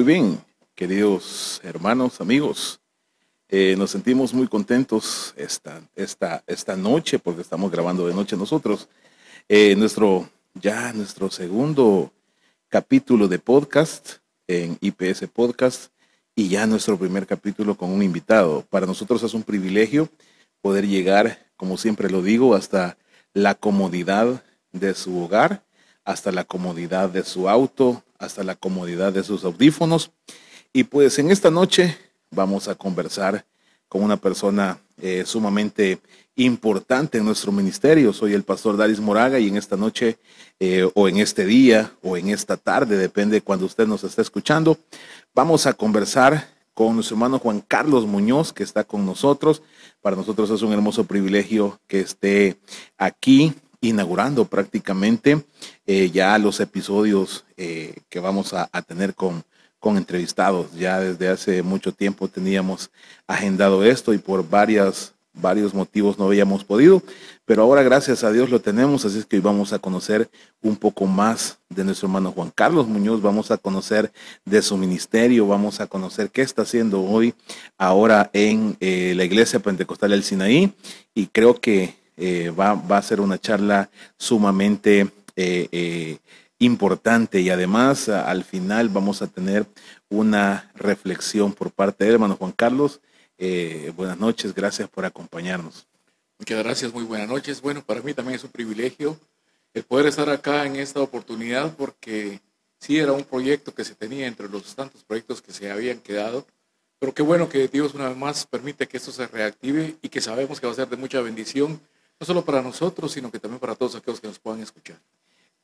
muy bien, queridos hermanos, amigos. Eh, nos sentimos muy contentos esta, esta, esta noche porque estamos grabando de noche nosotros. Eh, nuestro, ya nuestro segundo capítulo de podcast en IPS Podcast y ya nuestro primer capítulo con un invitado. Para nosotros es un privilegio poder llegar, como siempre lo digo, hasta la comodidad de su hogar, hasta la comodidad de su auto, hasta la comodidad de sus audífonos. Y pues en esta noche vamos a conversar con una persona eh, sumamente importante en nuestro ministerio. Soy el pastor Daris Moraga y en esta noche eh, o en este día o en esta tarde, depende de cuando usted nos esté escuchando, vamos a conversar con nuestro hermano Juan Carlos Muñoz, que está con nosotros. Para nosotros es un hermoso privilegio que esté aquí inaugurando prácticamente eh, ya los episodios eh, que vamos a, tener con, con entrevistados. Ya desde hace mucho tiempo teníamos agendado esto y por varias, varios motivos no habíamos podido, pero ahora gracias a Dios lo tenemos, así es que hoy vamos a conocer un poco más de nuestro hermano Juan Carlos Muñoz, vamos a conocer de su ministerio, vamos a conocer qué está haciendo hoy ahora en eh, la iglesia pentecostal del Sinaí y creo que eh, va, a ser una charla sumamente eh, eh, importante y además al final vamos a tener una reflexión por parte de hermano Juan Carlos. buenas noches, gracias por acompañarnos. Muchas gracias, muy buenas noches. Bueno, para mí también es un privilegio el poder estar acá en esta oportunidad porque sí era un proyecto que se tenía entre los tantos proyectos que se habían quedado, pero qué bueno que Dios una vez más permite que esto se reactive y que sabemos que va a ser de mucha bendición no solo para nosotros, sino que también para todos aquellos que nos puedan escuchar.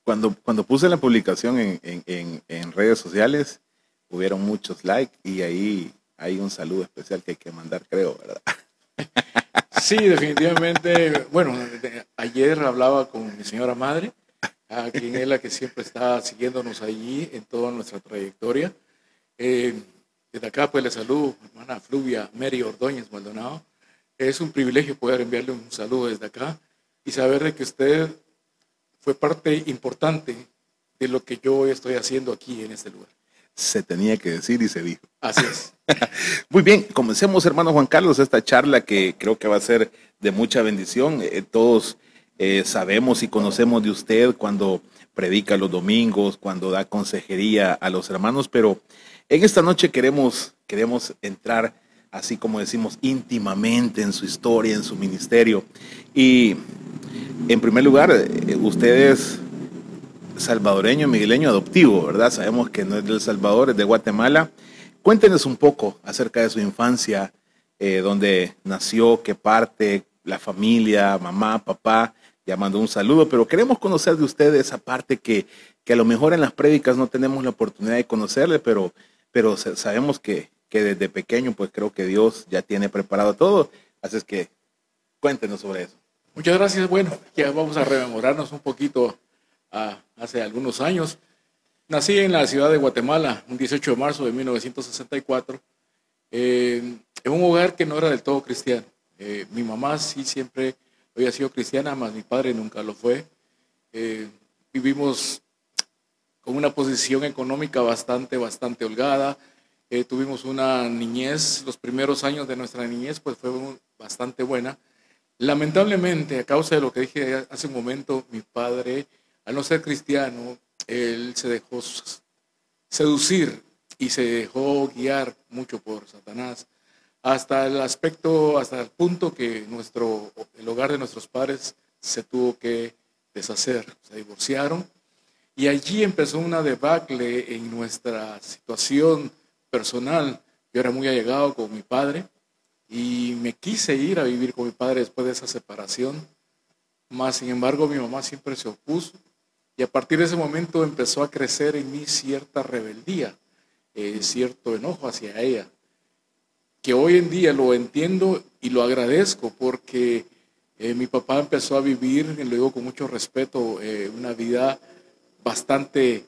Cuando, cuando puse la publicación en, en, en, redes sociales, hubieron muchos likes y ahí hay un saludo especial que hay que mandar, creo, ¿verdad? Sí, definitivamente. Bueno, ayer hablaba con mi señora madre, a quien es la que siempre está siguiéndonos allí en toda nuestra trayectoria. Eh, desde acá, pues le saludo, hermana Fluvia Mary Ordóñez Maldonado es un privilegio poder enviarle un saludo desde acá y saber de que usted fue parte importante de lo que yo estoy haciendo aquí en este lugar. Se tenía que decir y se dijo. Así es. Muy bien, comencemos, hermano Juan Carlos, esta charla que creo que va a ser de mucha bendición. Eh, todos eh, sabemos y conocemos de usted cuando predica los domingos, cuando da consejería a los hermanos, pero en esta noche queremos, queremos entrar así como decimos, íntimamente en su historia, en su ministerio. Y en primer lugar, eh, usted es salvadoreño, migueleño adoptivo, ¿verdad? Sabemos que no es del Salvador, es de Guatemala. Cuéntenos un poco acerca de su infancia, eh, donde nació, qué parte, la familia, mamá, papá, llamando un saludo, pero queremos conocer de usted esa parte que, que a lo mejor en las prédicas no tenemos la oportunidad de conocerle, pero, pero sabemos que, que desde pequeño pues creo que Dios ya tiene preparado todo. Así es que cuéntenos sobre eso. Muchas gracias. Bueno, ya vamos a rememorarnos un poquito a, hace algunos años. Nací en la ciudad de Guatemala un 18 de marzo de 1964 eh, en un hogar que no era del todo cristiano. Eh, mi mamá sí siempre había sido cristiana, más mi padre nunca lo fue. Eh, vivimos con una posición económica bastante, bastante holgada. Eh, tuvimos una niñez, los primeros años de nuestra niñez pues fue bastante buena. Lamentablemente, a causa de lo que dije hace un momento, mi padre, al no ser cristiano, él se dejó seducir y se dejó guiar mucho por Satanás, hasta el aspecto, hasta el punto que nuestro, el hogar de nuestros padres se tuvo que deshacer, se divorciaron, y allí empezó una debacle en nuestra situación personal, yo era muy allegado con mi padre y me quise ir a vivir con mi padre después de esa separación. Más sin embargo, mi mamá siempre se opuso y a partir de ese momento empezó a crecer en mí cierta rebeldía, eh, cierto enojo hacia ella, que hoy en día lo entiendo y lo agradezco porque eh, mi papá empezó a vivir, lo digo con mucho respeto, eh, una vida bastante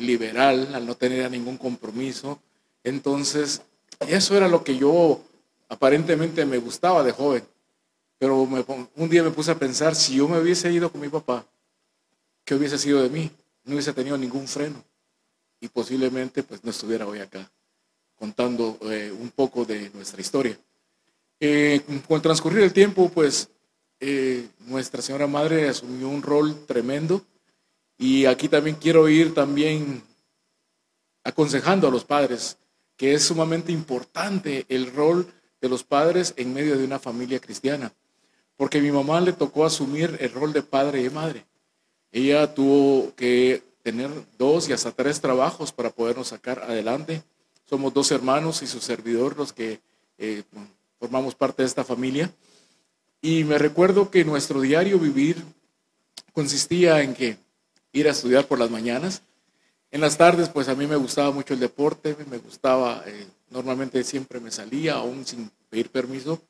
liberal, al no tener ningún compromiso. Entonces, eso era lo que yo aparentemente me gustaba de joven. Pero un día me puse a pensar, si yo me hubiese ido con mi papá, ¿qué hubiese sido de mí? No hubiese tenido ningún freno. y posiblemente pues no estuviera hoy acá contando eh, un poco de nuestra historia. Eh, con el transcurrir del tiempo, pues eh, Nuestra Señora Madre asumió un rol tremendo y aquí también quiero ir también aconsejando a los padres que es sumamente importante el rol de los padres en medio de una familia cristiana, porque mi mamá le tocó asumir el rol de padre y madre. Ella tuvo que tener dos y hasta tres trabajos para podernos sacar adelante. Somos dos hermanos y su servidor los que eh, formamos parte de esta familia. Y me recuerdo que nuestro diario vivir consistía en que ir a estudiar por las mañanas. En las tardes, pues a mí me gustaba mucho el deporte, me gustaba, eh, normalmente siempre me salía, aún sin pedir permiso.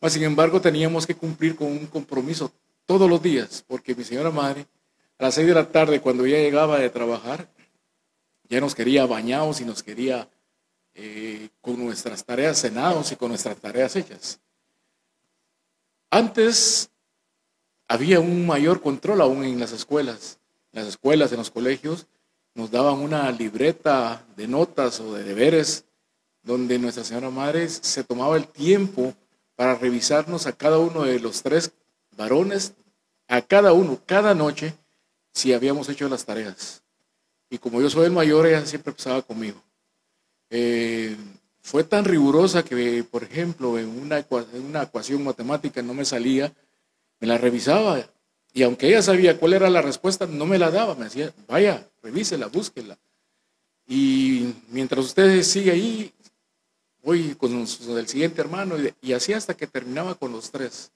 Mas, sin embargo, teníamos que cumplir con un compromiso todos los días, porque mi señora madre, a las seis de la tarde, cuando ella llegaba de trabajar, ya nos quería bañados y nos quería eh, con nuestras tareas cenados y con nuestras tareas hechas. Antes había un mayor control aún en las escuelas. En las escuelas, en los colegios, nos daban una libreta de notas o de deberes donde Nuestra Señora Madre se tomaba el tiempo para revisarnos a cada uno de los tres varones, a cada uno, cada noche, si habíamos hecho las tareas. Y como yo soy el mayor, ella siempre pasaba conmigo. Eh, fue tan rigurosa que, por ejemplo, en una, ecuación matemática no me salía, me la revisaba y aunque ella sabía cuál era la respuesta, no me la daba, me decía, vaya, revísela, búsquela. Y mientras usted sigue ahí, voy con el siguiente hermano y, y así hasta que terminaba con los tres.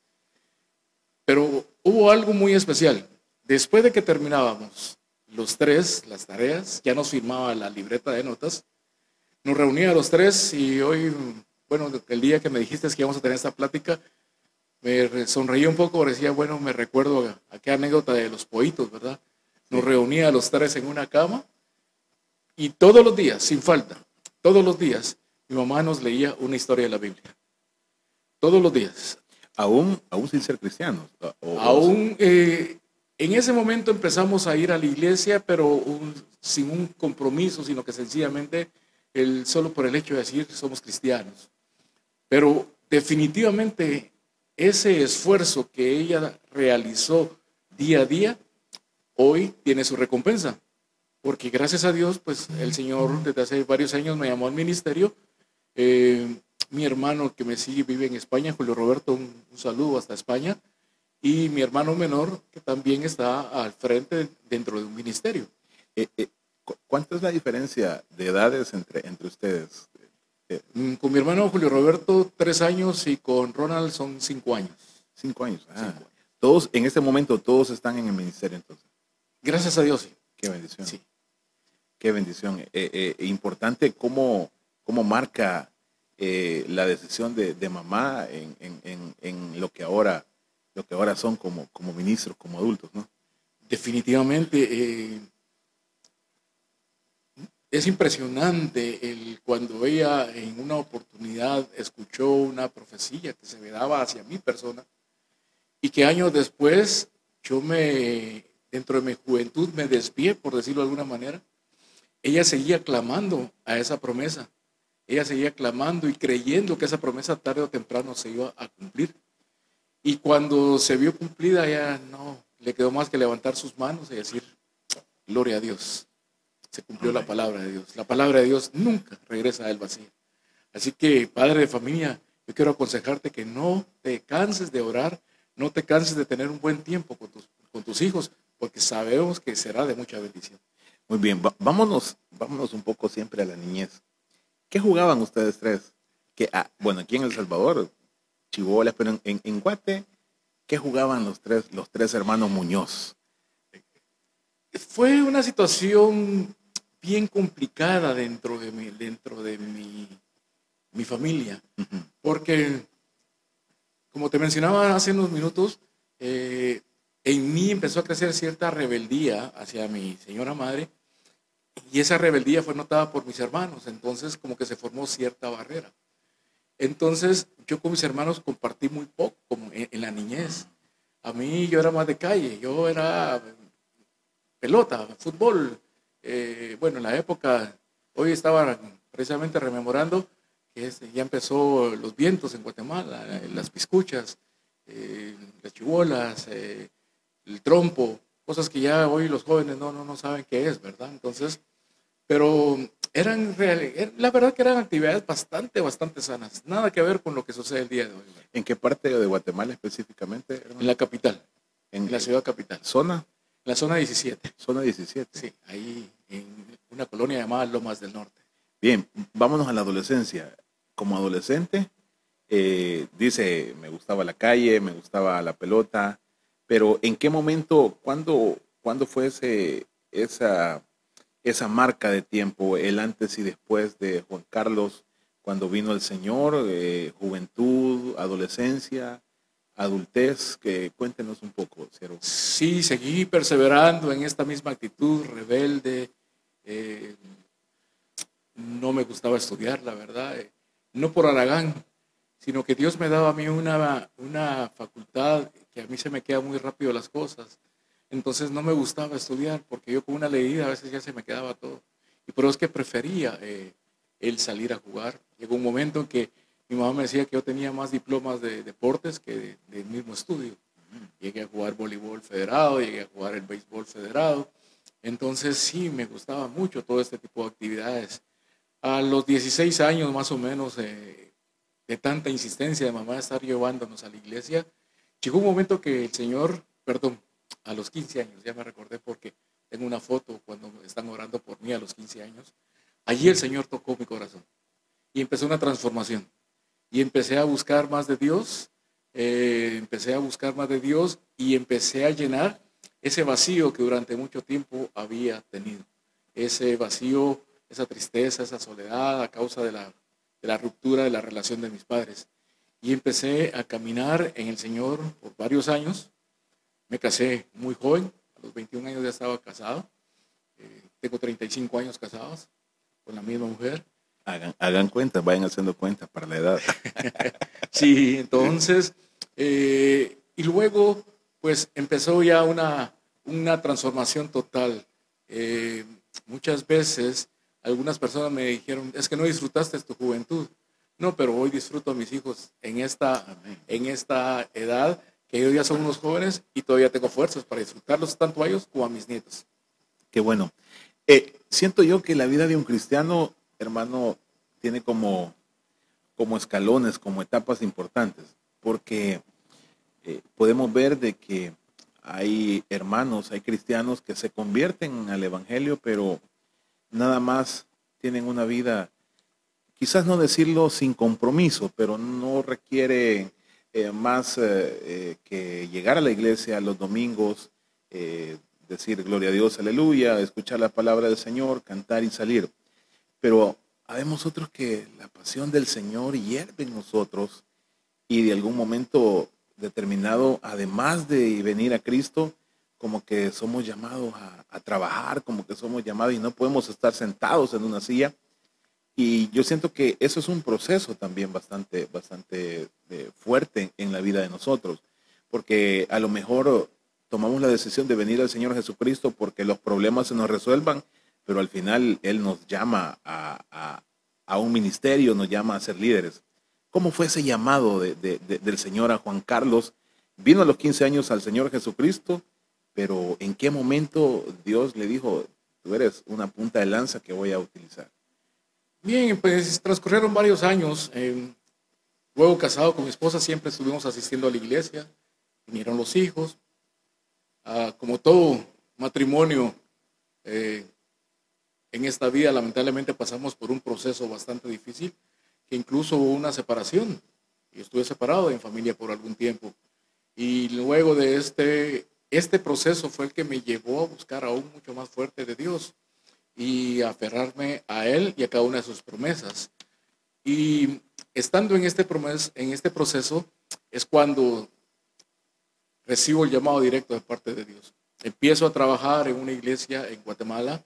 Pero hubo algo muy especial. Después de que terminábamos los tres, las tareas, ya nos firmaba la libreta de notas, nos reunía los tres y hoy, bueno, el día que me dijiste que íbamos a tener esta plática, me sonreí un poco, decía, bueno, me recuerdo aquella anécdota de los poitos, ¿verdad? Nos reunía a los tres en una cama y todos los días, sin falta, todos los días, mi mamá nos leía una historia de la Biblia. Todos los días. Aún, aún sin ser cristianos. aún eh, en ese momento empezamos a ir a la iglesia, pero sin un compromiso, sino que sencillamente el, solo por el hecho de decir somos cristianos. Pero definitivamente ese esfuerzo que ella realizó día a día, hoy tiene su recompensa. Porque gracias a Dios, pues el Señor desde hace varios años me llamó al ministerio. Eh, mi hermano que me sigue vive en España, Julio Roberto, un, saludo hasta España. Y mi hermano menor que también está al frente dentro de un ministerio. Eh, eh, ¿Cuánta es la diferencia de edades entre, entre ustedes? Mm, con mi hermano Julio Roberto, tres años y con Ronald son cinco años. Cinco años. Ah, todos, en este momento, todos están en el ministerio entonces. Gracias a Dios, sí. Qué bendición. Sí. Qué bendición. Eh, eh, importante cómo, cómo marca eh, la decisión de, mamá en, en, lo que ahora lo que ahora son como, como ministros, como adultos, ¿no? Definitivamente es impresionante el, cuando ella en una oportunidad escuchó una profecía que se me daba hacia mi persona y que años después yo me, dentro de mi juventud, me desvié, por decirlo de alguna manera. Ella seguía clamando a esa promesa. Ella seguía clamando y creyendo que esa promesa tarde o temprano se iba a cumplir. Y cuando se vio cumplida, ella no le quedó más que levantar sus manos y decir, gloria a Dios se cumplió la palabra de Dios. La palabra de Dios nunca regresa del vacío. Así que, padre de familia, yo quiero aconsejarte que no te canses de orar, no te canses de tener un buen tiempo con tus, con tus hijos, porque sabemos que será de mucha bendición. Muy bien, vámonos, vámonos un poco siempre a la niñez. ¿Qué jugaban ustedes tres? Que, ah, bueno, aquí en El Salvador, chivolas, pero en, en, Guate, ¿qué jugaban los tres, los tres hermanos Muñoz? Fue una situación bien complicada dentro de mi, dentro de mi, mi familia, porque, como te mencionaba hace unos minutos, eh, en mí empezó a crecer cierta rebeldía hacia mi señora madre, y esa rebeldía fue notada por mis hermanos, entonces como que se formó cierta barrera. Entonces yo con mis hermanos compartí muy poco como en la niñez. A mí yo era más de calle, yo era pelota, fútbol, eh, bueno, en la época, hoy estaba precisamente rememorando que ya empezó los vientos en Guatemala, las piscuchas, eh, las chibolas, eh, el trompo, cosas que ya hoy los jóvenes no, no, no saben qué es, ¿verdad? Entonces, pero eran, er, la verdad que eran actividades bastante, bastante sanas, nada que ver con lo que sucede el día de hoy. ¿En qué parte de Guatemala específicamente? En la capital, en, la ciudad capital. ¿Zona? En la zona 17. Zona 17. Sí, ahí en una colonia llamada Lomas del Norte. Bien, vámonos a la adolescencia. Como adolescente, eh, dice, me gustaba la calle, me gustaba la pelota, pero ¿en qué momento, cuándo, cuándo fue ese, esa, esa marca de tiempo, el antes y después de Juan Carlos, cuando vino el Señor, eh, juventud, adolescencia, adultez? Que cuéntenos un poco, Ciervo. Sí, seguí perseverando en esta misma actitud rebelde. Eh, no me gustaba estudiar, la verdad. no por Aragán, sino que Dios me daba a mí una, una facultad que a mí se me queda muy rápido las cosas. Entonces no me gustaba estudiar porque yo con una leída a veces ya se me quedaba todo. Y por eso es que prefería eh, el salir a jugar. Llegó un momento en que mi mamá me decía que yo tenía más diplomas de deportes que del mismo estudio. Llegué a jugar voleibol federado, llegué a jugar el béisbol federado. Entonces sí, me gustaba mucho todo este tipo de actividades. A los 16 años más o menos, eh, de tanta insistencia de mamá de estar llevándonos a la iglesia, llegó un momento que el Señor, perdón, a los 15 años, ya me recordé porque tengo una foto cuando están orando por mí a los 15 años, allí el Señor tocó mi corazón y empezó una transformación. Y empecé a buscar más de Dios, eh, empecé a buscar más de Dios y empecé a llenar ese vacío que durante mucho tiempo había tenido. Ese vacío, esa tristeza, esa soledad a causa de la la ruptura de la relación de mis padres. Y empecé a caminar en el Señor por varios años. Me casé muy joven, a los 21 años ya estaba casado. Eh, tengo 35 años casados con la misma mujer. Hagan, hagan cuenta, vayan haciendo cuenta para la edad. sí, entonces, eh, y luego, pues empezó ya una, una transformación total. Eh, muchas veces algunas personas me dijeron, es que no disfrutaste tu juventud. No, pero hoy disfruto a mis hijos en esta, en esta edad, que ellos ya son unos jóvenes y todavía tengo fuerzas para disfrutarlos tanto a ellos como a mis nietos. Qué bueno. Eh, siento yo que la vida de un cristiano, hermano, tiene como, como escalones, como etapas importantes, porque eh, podemos ver de que hay hermanos, hay cristianos que se convierten al Evangelio, pero nada más tienen una vida, quizás no decirlo sin compromiso, pero no requiere eh, más eh, que llegar a la iglesia los domingos, decir gloria a Dios, aleluya, escuchar la palabra del Señor, cantar y salir. Pero habemos otros que la pasión del Señor hierve en nosotros y de algún momento determinado, además de venir a Cristo, como que somos llamados a, trabajar, como que somos llamados y no podemos estar sentados en una silla. Y yo siento que eso es un proceso también bastante, bastante eh, fuerte en la vida de nosotros, porque a lo mejor tomamos la decisión de venir al Señor Jesucristo porque los problemas se nos resuelvan, pero al final Él nos llama a, un ministerio, nos llama a ser líderes. ¿Cómo fue ese llamado del Señor a Juan Carlos? Vino a los 15 años al Señor Jesucristo pero ¿en qué momento Dios le dijo, tú eres una punta de lanza que voy a utilizar? Bien, pues transcurrieron varios años. luego casado con mi esposa siempre estuvimos asistiendo a la iglesia, vinieron los hijos. Ah, como todo matrimonio eh, en esta vida, lamentablemente pasamos por un proceso bastante difícil, que incluso hubo una separación. Yo estuve separado de mi familia por algún tiempo. Y luego de este este proceso fue el que me llevó a buscar aún mucho más fuerte de Dios y aferrarme a Él y a cada una de sus promesas. Y estando en este, en este proceso es cuando recibo el llamado directo de parte de Dios. Empiezo a trabajar en una iglesia en Guatemala,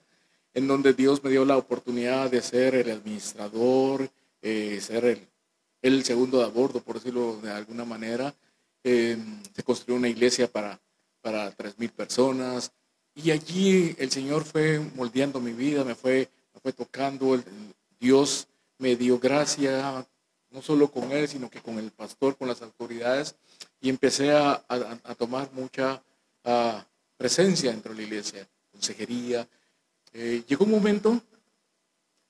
en donde Dios me dio la oportunidad de ser el administrador, eh, ser el, segundo de a bordo, por decirlo de alguna manera. Eh, se construyó una iglesia para para 3.000 personas. y allí el Señor fue moldeando mi vida, me fue, me fue tocando, el, Dios me dio gracia, no solo con él, sino que con el pastor, con las autoridades, y empecé a, tomar mucha ah, presencia dentro de la iglesia, consejería. Eh, llegó un momento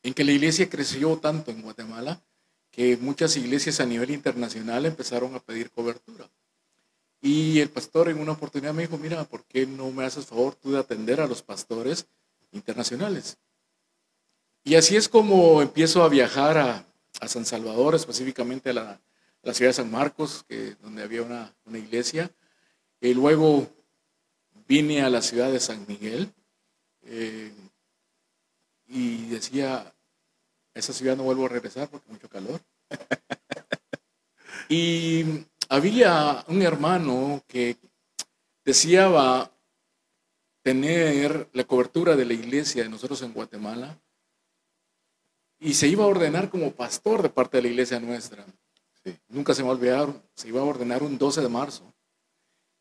en que la iglesia creció tanto en Guatemala que muchas iglesias a nivel internacional empezaron a pedir cobertura. Y el pastor en una oportunidad me dijo, mira, ¿por qué no me haces favor tú de atender a los pastores internacionales? Y así es como empiezo a viajar a, San Salvador, específicamente a la, ciudad de San Marcos, donde había una, iglesia. Y luego vine a la ciudad de San Miguel eh, y decía, esa ciudad no vuelvo a regresar porque mucho calor. y había un hermano que deseaba tener la cobertura de la iglesia de nosotros en Guatemala y se iba a ordenar como pastor de parte de la iglesia nuestra. Nunca se me olvidaron, se iba a ordenar un 12 de marzo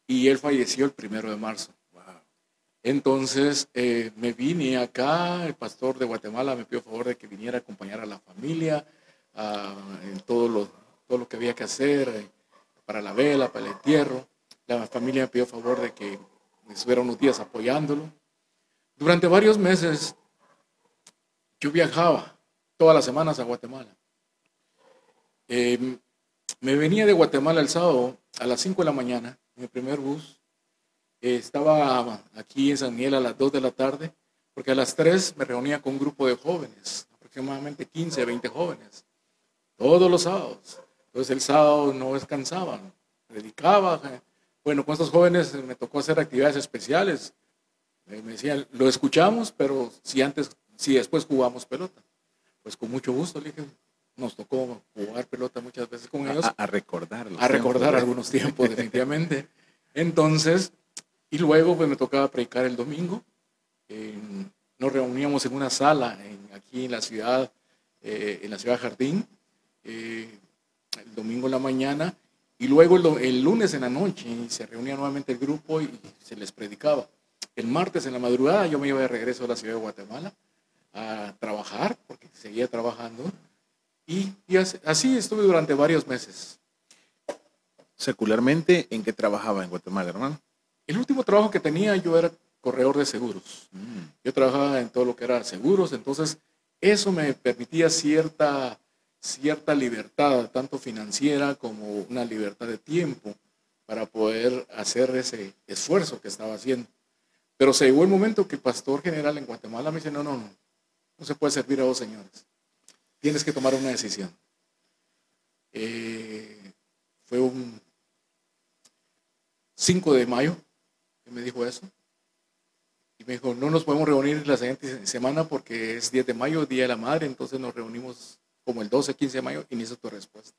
y él falleció el primero de marzo. Entonces eh, me vine acá, el pastor de Guatemala me pidió favor de que viniera a acompañar a la familia en todo lo, todo lo que había que hacer eh, para la vela, para el entierro. La familia me pidió favor de que estuviera unos días apoyándolo. Durante varios meses yo viajaba todas las semanas a Guatemala. Em, me venía de Guatemala el sábado a las 5 de la mañana, en el primer bus, estaba aquí en San Miguel a las 2 de la tarde, porque a las 3 me reunía con un grupo de jóvenes, aproximadamente 15, 20 jóvenes, todos los sábados. Entonces el sábado no descansaban, predicaba. Bueno, con estos jóvenes me tocó hacer actividades especiales. Me decían, lo escuchamos, pero si antes, si después jugamos pelota. Pues con mucho gusto, le dije, nos tocó jugar pelota muchas veces con ellos. A, recordar. A recordar algunos tiempos, definitivamente. Entonces, y luego pues me tocaba predicar el domingo. nos reuníamos en una sala aquí en la ciudad, eh, en la ciudad Jardín, eh, el domingo en la mañana, y luego el, lunes en la noche se reunía nuevamente el grupo y se les predicaba. El martes en la madrugada yo me iba de regreso a la ciudad de Guatemala a trabajar, porque seguía trabajando, y, así estuve durante varios meses. Secularmente, ¿en qué trabajaba en Guatemala, hermano? El último trabajo que tenía yo era corredor de seguros. Mm. Yo trabajaba en todo lo que era seguros, entonces eso me permitía cierta, cierta libertad, tanto financiera como una libertad de tiempo para poder hacer ese esfuerzo que estaba haciendo. Pero se llegó el momento que el pastor general en Guatemala me dice, no, no, no, no se puede servir a dos señores. Tienes que tomar una decisión. Eh, fue un 5 de mayo me dijo eso. Y me dijo, no nos podemos reunir la siguiente semana porque es 10 de mayo, Día de la Madre, entonces nos reunimos como el 12, 15 de mayo y ni tu respuesta.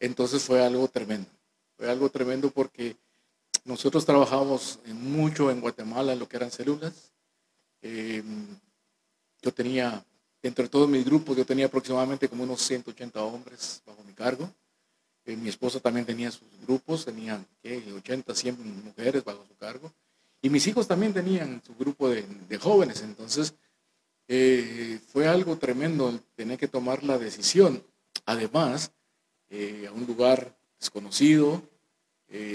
Entonces fue algo tremendo. Fue algo tremendo porque nosotros trabajamos mucho en Guatemala lo que eran células. Em, yo tenía, dentro de todos mis grupos, yo tenía aproximadamente como unos 180 hombres bajo mi cargo. Eh, mi esposa también tenía sus grupos, tenían 80, 100 mujeres bajo su cargo. Y mis hijos también tenían su grupo de, jóvenes. Entonces, eh, fue algo tremendo tener que tomar la decisión. Además, eh, a un lugar desconocido,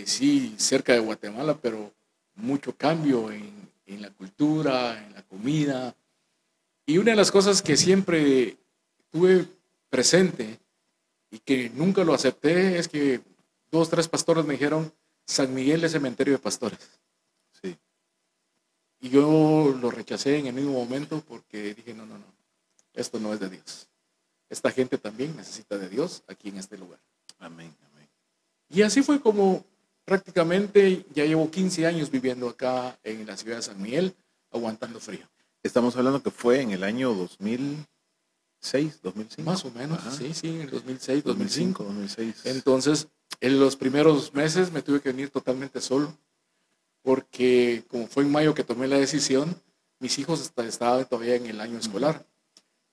sí, cerca de Guatemala, pero mucho cambio en, en la cultura, en la comida. Y una de las cosas que siempre tuve presente y que nunca lo acepté es que dos, tres pastores me dijeron, San Miguel es cementerio de pastores. Sí. Y yo lo rechacé en el mismo momento porque dije, no, no, no, esto no es de Dios. Esta gente también necesita de Dios aquí en este lugar. Amén, amén. Y así fue como prácticamente ya llevo 15 años viviendo acá en la ciudad de San Miguel, aguantando frío. Estamos hablando que fue en el año 2000. 2006, 2005. Más o menos, sí, sí, en 2006, 2005. 2006. Entonces, en los primeros meses me tuve que venir totalmente solo, porque como fue en mayo que tomé la decisión, mis hijos estaban todavía en el año escolar.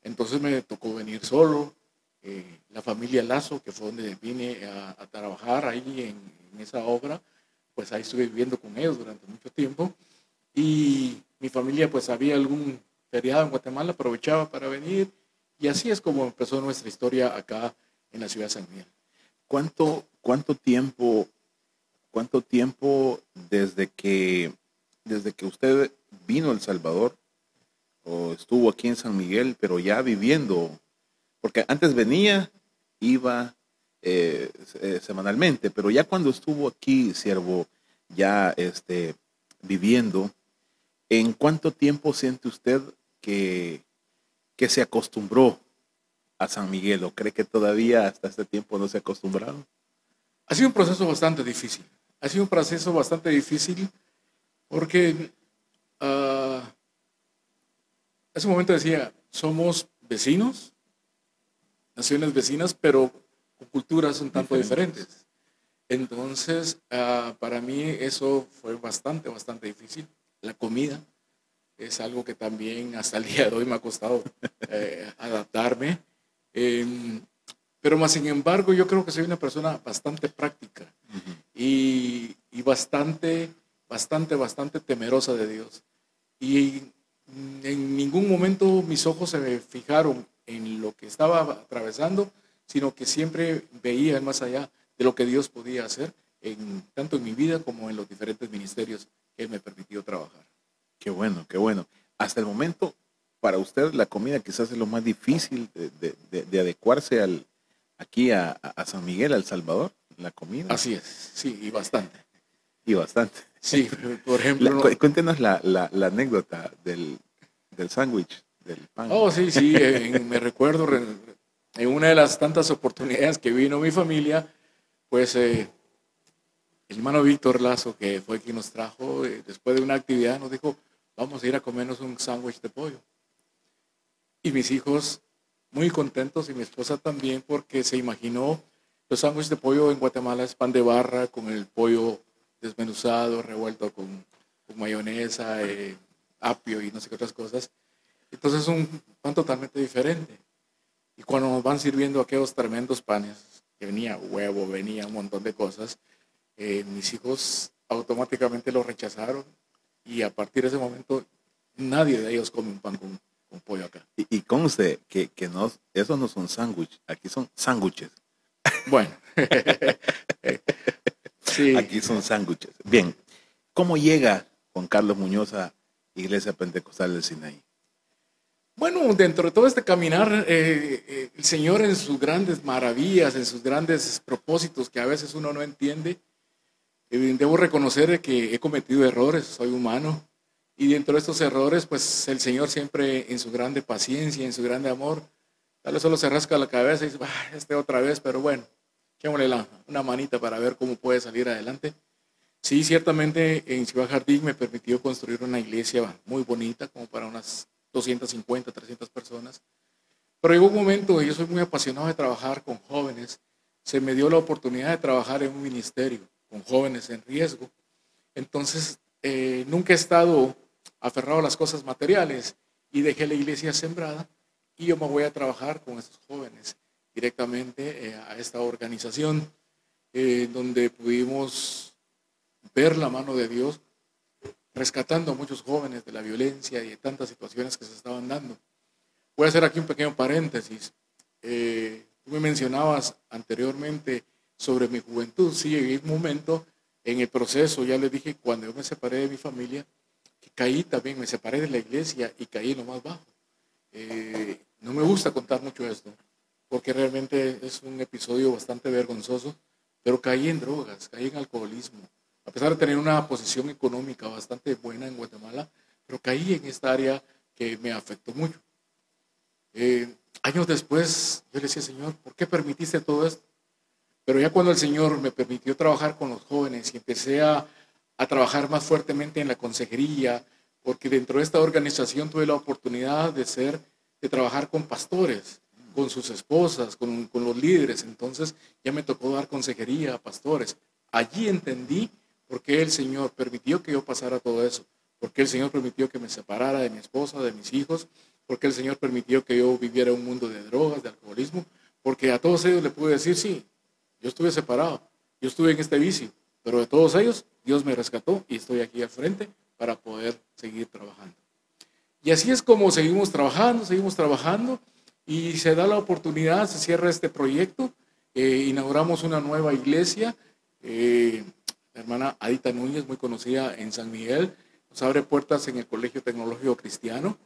Entonces me tocó venir solo. Eh, la familia Lazo, que fue donde vine a, trabajar ahí en, esa obra, pues ahí estuve viviendo con ellos durante mucho tiempo. y mi familia pues había algún feriado en Guatemala, aprovechaba para venir y así es como empezó nuestra historia acá en la ciudad de San Miguel. ¿Cuánto, cuánto tiempo, cuánto tiempo desde que, desde que usted vino a El Salvador o estuvo aquí en San Miguel, pero ya viviendo? Porque antes venía, iba eh, eh, semanalmente, pero ya cuando estuvo aquí, siervo, ya este, viviendo, ¿en cuánto tiempo siente usted que, que se acostumbró a San Miguel o cree que todavía hasta este tiempo no se ha acostumbrado? Ha sido un proceso bastante difícil. Ha sido un proceso bastante difícil porque uh, ese momento decía, somos vecinos, naciones vecinas, pero culturas un tanto diferentes. Entonces, uh, para mí eso fue bastante, bastante difícil. La comida es algo que también hasta el día de hoy me ha costado eh, adaptarme. Eh, pero más sin embargo, yo creo que soy una persona bastante práctica y, y, bastante, bastante, bastante temerosa de Dios. Y en ningún momento mis ojos se me fijaron en lo que estaba atravesando, sino que siempre veía más allá de lo que Dios podía hacer, en, tanto en mi vida como en los diferentes ministerios que Él me permitió trabajar. Qué bueno, qué bueno. Hasta el momento, para usted la comida quizás es lo más difícil de, adecuarse al, aquí a, San Miguel, a El Salvador, la comida. Así es, sí, y bastante. Y bastante. Sí, por ejemplo. cuéntenos la, anécdota del, sándwich, del pan. Oh, sí, sí, me recuerdo en una de las tantas oportunidades que vino mi familia, pues eh, el hermano Víctor Lazo, que fue quien nos trajo, eh, después de una actividad, nos dijo, vamos a ir a comernos un sándwich de pollo. Y mis hijos muy contentos y mi esposa también porque se imaginó los sándwiches de pollo en Guatemala es pan de barra con el pollo desmenuzado, revuelto con, mayonesa, eh, apio y no sé qué otras cosas. Entonces es un pan totalmente diferente. Y cuando nos van sirviendo aquellos tremendos panes, que venía huevo, venía un montón de cosas, eh, mis hijos automáticamente lo rechazaron y a partir de ese momento nadie de ellos come un pan con, pollo acá. Y, y conste que, que no, esos no son sándwiches, aquí son sándwiches. Bueno, sí. aquí son sándwiches. Bien, ¿cómo llega Juan Carlos Muñoz a Iglesia Pentecostal del Sinaí? Bueno, dentro de todo este caminar, eh, eh, el Señor en sus grandes maravillas, en sus grandes propósitos que a veces uno no entiende, debo reconocer que he cometido errores, soy humano, y dentro de estos errores, pues el Señor siempre en su grande paciencia, en su grande amor, tal vez solo se rasca la cabeza y dice, ah, este otra vez, pero bueno, echémosle una manita para ver cómo puede salir adelante. Sí, ciertamente en Ciudad Jardín me permitió construir una iglesia muy bonita, como para unas 250, 300 personas. Pero llegó un momento, yo soy muy apasionado de trabajar con jóvenes, se me dio la oportunidad de trabajar en un ministerio con jóvenes en riesgo. Entonces, eh, nunca he estado aferrado a las cosas materiales y dejé la iglesia sembrada y yo me voy a trabajar con esos jóvenes directamente eh, a esta organización eh, donde pudimos ver la mano de Dios rescatando a muchos jóvenes de la violencia y de tantas situaciones que se estaban dando. Voy a hacer aquí un pequeño paréntesis. tú me mencionabas anteriormente sobre mi juventud. Sí, llegué un momento en el proceso, ya le dije, cuando yo me separé de mi familia, que caí también, me separé de la iglesia y caí en lo más bajo. Eh, no me gusta contar mucho esto, porque realmente es un episodio bastante vergonzoso, pero caí en drogas, caí en alcoholismo. A pesar de tener una posición económica bastante buena en Guatemala, pero caí en esta área que me afectó mucho. Eh, años después, yo le decía, Señor, ¿por qué permitiste todo esto? Pero ya cuando el Señor me permitió trabajar con los jóvenes y empecé a, trabajar más fuertemente en la consejería, porque dentro de esta organización tuve la oportunidad de ser, de trabajar con pastores, con sus esposas, con, con los líderes. Entonces ya me tocó dar consejería a pastores. Allí entendí por qué el Señor permitió que yo pasara todo eso, por qué el Señor permitió que me separara de mi esposa, de mis hijos, por qué el Señor permitió que yo viviera un mundo de drogas, de alcoholismo, porque a todos ellos le pude decir, sí, yo estuve separado, yo estuve en este vicio, pero de todos ellos Dios me rescató y estoy aquí al frente para poder seguir trabajando. Y así es como seguimos trabajando, seguimos trabajando y se da la oportunidad, se cierra este proyecto, eh, inauguramos una nueva iglesia, eh, la hermana Adita Núñez, muy conocida en San Miguel, nos abre puertas en el Colegio Tecnológico Cristiano.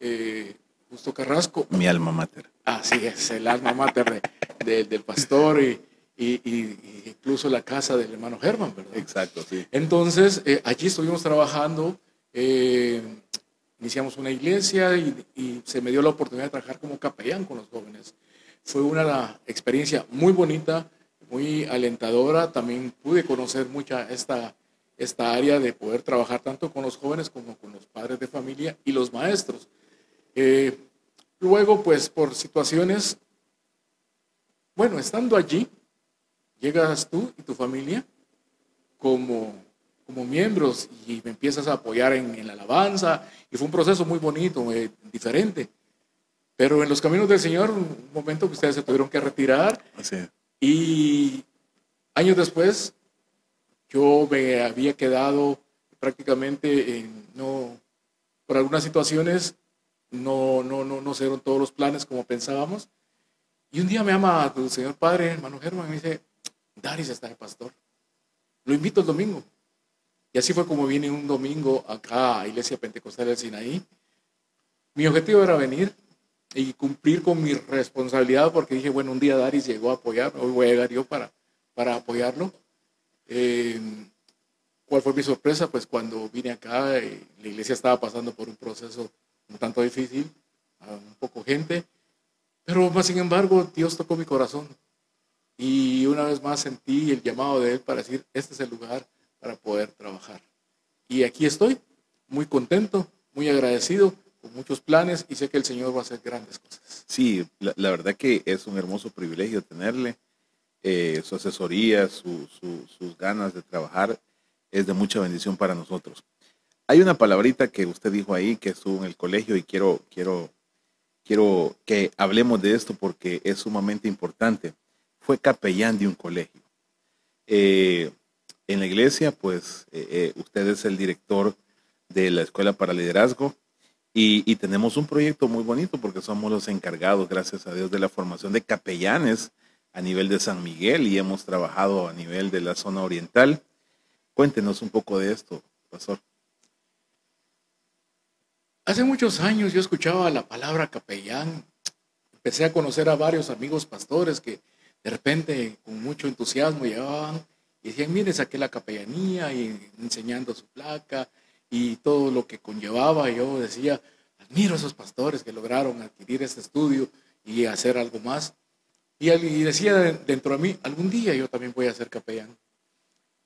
Eh, Justo Carrasco. Mi alma mater. Así es, el alma mater del pastor y, incluso la casa del hermano Germán, ¿verdad? Exacto, sí. Entonces, eh, allí estuvimos trabajando, eh, iniciamos una iglesia y, se me dio la oportunidad de trabajar como capellán con los jóvenes. Fue una experiencia muy bonita, muy alentadora. También pude conocer mucha esta, esta área de poder trabajar tanto con los jóvenes como con los padres de familia y los maestros. Eh, luego, pues por situaciones, bueno, estando allí, llegas tú y tu familia como, como miembros y me empiezas a apoyar en, la alabanza y fue un proceso muy bonito, eh, diferente. Pero en los caminos del Señor, un momento que ustedes se tuvieron que retirar. Y años después, yo me había quedado prácticamente en, no, por algunas situaciones no, no, no, no se dieron todos los planes como pensábamos. Y un día me llama tu señor padre, hermano Germán, y me dice, Daris está de pastor. Lo invito el domingo. Y así fue como vine un domingo acá a Iglesia Pentecostal del Sinaí. Mi objetivo era venir y cumplir con mi responsabilidad porque dije, bueno, un día Daris llegó a apoyarme, hoy voy a llegar yo para, para apoyarlo. Eh, ¿Cuál fue mi sorpresa? Pues cuando vine acá, eh, la iglesia estaba pasando por un proceso un tanto difícil, un poco gente, pero más sin embargo Dios tocó mi corazón y una vez más sentí el llamado de Él para decir, este es el lugar para poder trabajar. Y aquí estoy, muy contento, muy agradecido, con muchos planes y sé que el Señor va a hacer grandes cosas. Sí, la, verdad que es un hermoso privilegio tenerle. Eh, su asesoría, sus ganas de trabajar es de mucha bendición para nosotros. Hay una palabrita que usted dijo ahí que estuvo en el colegio y quiero, quiero, quiero que hablemos de esto porque es sumamente importante. Fue capellán de un colegio. Eh, en la iglesia, pues eh, eh, usted es el director de la Escuela para Liderazgo y, y, tenemos un proyecto muy bonito porque somos los encargados, gracias a Dios, de la formación de capellanes a nivel de San Miguel y hemos trabajado a nivel de la zona oriental. Cuéntenos un poco de esto, pastor. Hace muchos años yo escuchaba la palabra capellán. Empecé a conocer a varios amigos pastores que de repente con mucho entusiasmo llegaban y decían, mire, saqué la capellanía y enseñando su placa y todo lo que conllevaba. Y yo decía, admiro a esos pastores que lograron adquirir este estudio y hacer algo más. Y, decía dentro de mí, algún día yo también voy a ser capellán.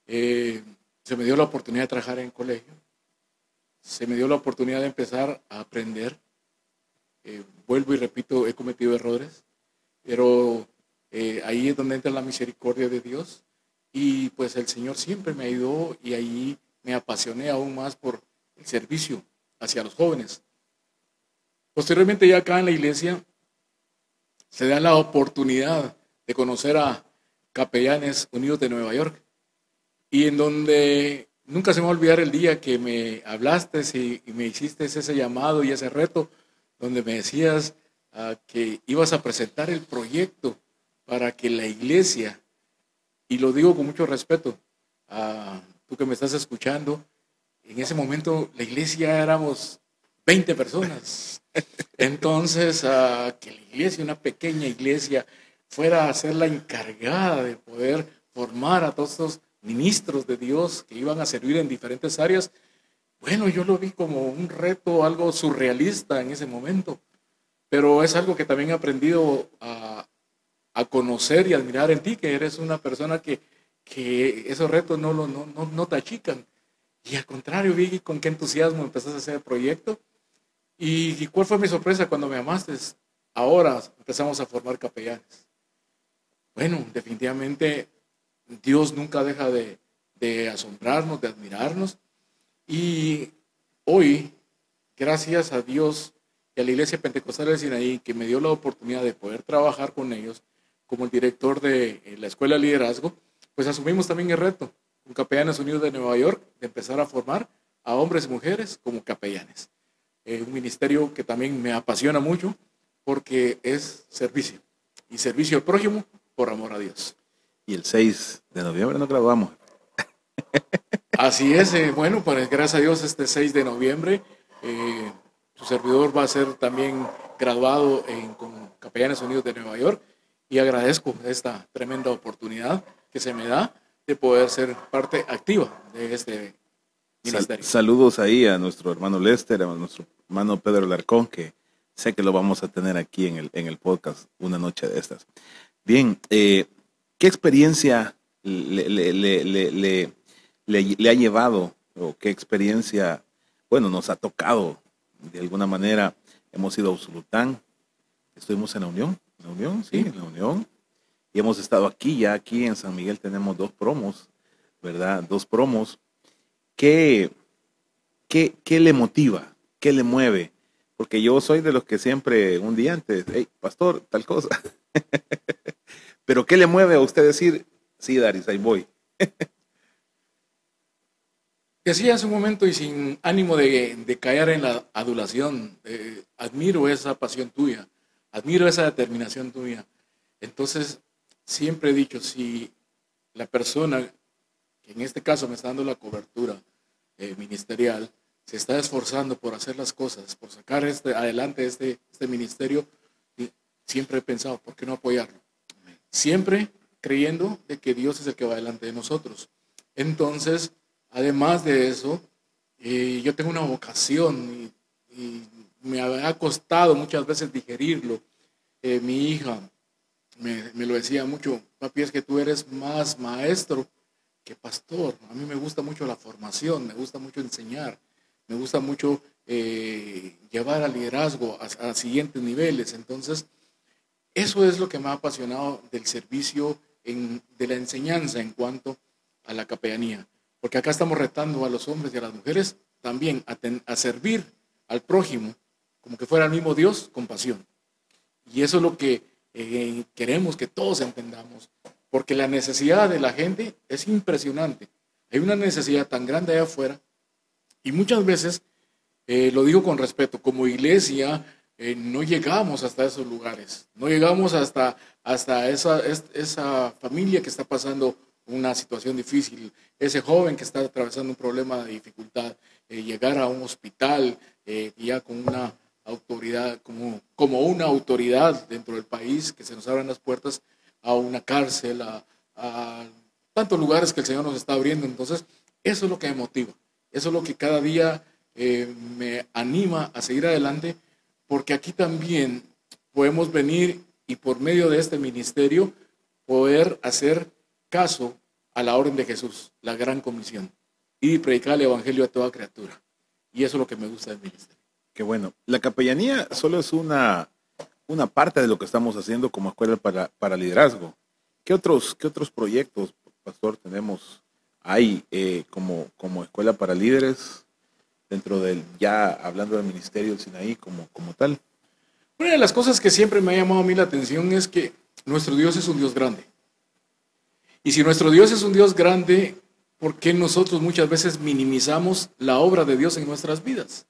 Eh, se me dio la oportunidad de trabajar en colegio se me dio la oportunidad de empezar a aprender. Eh, vuelvo y repito, he cometido errores, es donde entra la misericordia de Dios y pues el Señor siempre me ayudó y ahí me apasioné aún más por el servicio hacia los jóvenes. Posteriormente ya acá en la iglesia se da la oportunidad de conocer a Capellanes Unidos de Nueva York y en donde Nunca se me va a olvidar el día que me hablaste y, me hiciste ese llamado y ese reto donde me decías ah, que ibas a presentar el proyecto para que la iglesia, y lo digo con mucho respeto, a tú que me estás escuchando, en ese momento la iglesia éramos 20 personas. Entonces, que la iglesia, una pequeña iglesia, fuera a ser la encargada de poder formar a todos estos ministros de Dios que iban a servir en diferentes áreas, bueno, yo lo vi como un reto, algo surrealista en ese momento, pero es algo que también he aprendido a, conocer y admirar en ti, que eres una persona que, esos retos no, no, no, no te achican. Y al contrario, vi con qué entusiasmo empezaste a hacer el proyecto. ¿Y, ¿Y cuál fue mi sorpresa cuando me amaste? Ahora empezamos a formar capellanes. Bueno, definitivamente Dios nunca deja de, asombrarnos, de admirarnos. Y hoy, gracias a Dios y a la Iglesia Pentecostal de Sinaí, que me dio la oportunidad de poder trabajar con ellos como el director de eh, la Escuela de Liderazgo, pues asumimos también el reto, con Capellanes Unidos de Nueva York, de empezar a formar a hombres y mujeres como capellanes. Eh, un ministerio que también me apasiona mucho porque es servicio y servicio al prójimo por amor a Dios. Y el 6 de noviembre nos graduamos. Así es, eh, bueno, pues gracias a Dios este 6 de noviembre eh, su servidor va a ser también graduado en, con Capellanes Unidos de Nueva York y agradezco esta tremenda oportunidad que se me da de poder ser parte activa de este ministerio. saludos ahí a nuestro hermano Lester, a nuestro hermano Pedro Larcón, que sé que lo vamos a tener aquí en el, en el podcast una noche de estas. Bien, eh, ¿qué experiencia le, le, le, ha llevado o qué experiencia, bueno, nos ha tocado de alguna manera? Hemos ido a estuvimos en la Unión, la Unión, sí, en la Unión, y hemos estado aquí, ya aquí en San Miguel tenemos dos promos, ¿verdad? Dos promos. ¿Qué, qué, qué le motiva? ¿Qué le mueve? Porque yo soy de los que siempre, un día antes, hey, pastor, tal cosa. Pero ¿qué le mueve a usted decir, sí, Daris, ahí voy? Decía hace un momento y sin ánimo de, caer en la adulación, eh, admiro esa pasión tuya, admiro esa determinación tuya. Entonces, siempre he dicho, si la persona que en este caso me está dando la cobertura eh, ministerial, se está esforzando por hacer las cosas, por sacar este, adelante este, este ministerio, siempre he pensado, ¿por qué no apoyarlo? Siempre creyendo de que Dios es el que va delante de nosotros. Entonces, Además de eso, eh, yo tengo una vocación y, me ha costado muchas veces digerirlo. Eh, mi hija me, lo decía mucho, papi, es que tú eres más maestro que pastor. A mí me gusta mucho la formación, me gusta mucho enseñar, me gusta mucho eh, llevar al liderazgo a, siguientes niveles. Entonces, eso es lo que me ha apasionado del servicio, de la enseñanza en cuanto a la capellanía. Porque acá estamos retando a los hombres y a las mujeres también a, servir al prójimo como que fuera el mismo Dios con pasión. Y eso es lo que eh, queremos que todos entendamos, porque la necesidad de la gente es impresionante. Hay una necesidad tan grande allá afuera y muchas veces, eh, lo digo con respeto, como iglesia eh, no llegamos hasta esos lugares, no llegamos hasta, hasta esa, esa familia que está pasando una situación difícil, ese joven que está atravesando un problema de dificultad, llegar a un hospital eh, ya con una autoridad, como, como una autoridad dentro del país, que se nos abran las puertas a una cárcel, a, tantos lugares que el Señor nos está abriendo. Entonces, eso es lo que me motiva, eso es lo que cada día eh, me anima a seguir adelante, porque aquí también podemos venir y por medio de este ministerio poder hacer caso a la orden de Jesús, la gran comisión, y predicar el evangelio a toda criatura. Y eso es lo que me gusta del ministerio. Qué bueno. La capellanía solo es una, una parte de lo que estamos haciendo como escuela para, para liderazgo. ¿Qué otros, ¿Qué otros proyectos, pastor, tenemos ahí eh, como, como escuela para líderes dentro del, ya hablando del ministerio del Sinaí como, como tal? Una de las cosas que siempre me ha llamado a mí la atención es que nuestro Dios es un Dios grande. Y si nuestro Dios es un Dios grande, ¿por qué nosotros muchas veces minimizamos la obra de Dios en nuestras vidas?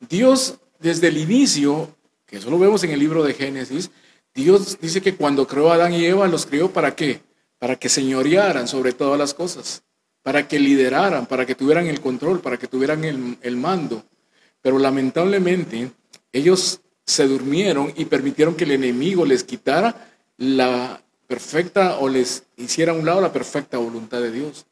Dios, desde el inicio, que eso lo vemos en el libro de Génesis, Dios dice que cuando creó a Adán y Eva, los creó para qué? Para que señorearan sobre todas las cosas, para que lideraran, para que tuvieran el control, para que tuvieran el, el mando. Pero lamentablemente ellos se durmieron y permitieron que el enemigo les quitara la perfecta o les hiciera a un lado la perfecta voluntad de Dios.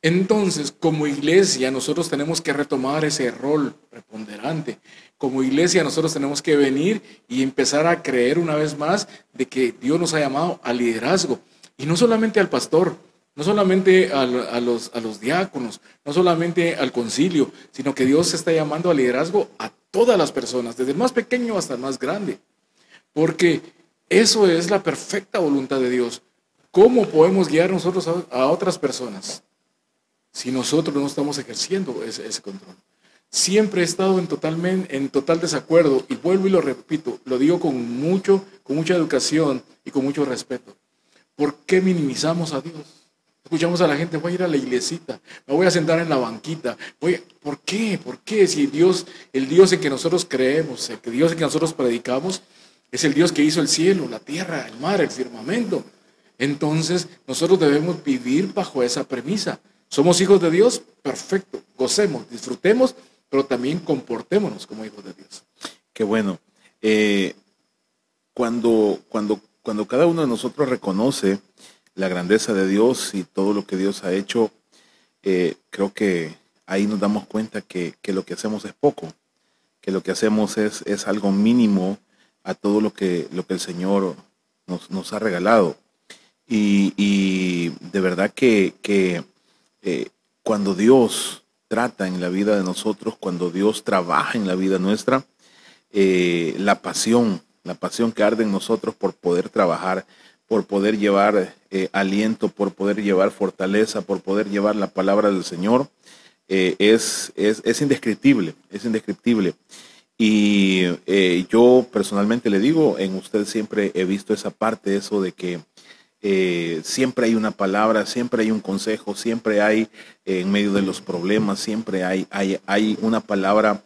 Entonces, como iglesia, nosotros tenemos que retomar ese rol preponderante. Como iglesia, nosotros tenemos que venir y empezar a creer una vez más de que Dios nos ha llamado al liderazgo. Y no solamente al pastor, no solamente a, los, diáconos, no solamente al concilio, sino que Dios está llamando al liderazgo a todas las personas, desde el más pequeño hasta el más grande. Porque eso es la perfecta voluntad de Dios. ¿Cómo podemos guiar nosotros a, otras personas si nosotros no estamos ejerciendo ese, control? Siempre he estado en, totalmente, en total desacuerdo y vuelvo y lo repito, lo digo con, mucho, con mucha educación y con mucho respeto. ¿Por qué minimizamos a Dios? Escuchamos a la gente, voy a ir a la iglesita, me voy a sentar en la banquita. Voy, ¿Por qué? ¿Por qué? Si Dios, el Dios en que nosotros creemos, el Dios en que nosotros predicamos, es el Dios que hizo el cielo, la tierra, el mar, el firmamento. Entonces, nosotros debemos vivir bajo esa premisa. Somos hijos de Dios, perfecto, gocemos, disfrutemos, pero también comportémonos como hijos de Dios. Qué bueno. Eh, cuando, cuando, cuando cada uno de nosotros reconoce la grandeza de Dios y todo lo que Dios ha hecho, eh, creo que ahí nos damos cuenta que, lo que hacemos es poco, que lo que hacemos es, es algo mínimo a todo lo que, lo que el Señor nos, ha regalado. Y, de verdad que, eh, cuando Dios trata en la vida de nosotros, cuando Dios trabaja en la vida nuestra, eh, la pasión, la pasión que arde en nosotros por poder trabajar, por poder llevar eh, aliento, por poder llevar fortaleza, por poder llevar la palabra del Señor, eh, es, es, indescriptible, es indescriptible. Y yo personalmente le digo, en usted siempre he visto esa parte, eso de que siempre hay una palabra, siempre hay un consejo, siempre hay en medio de los problemas, siempre hay, hay, hay una palabra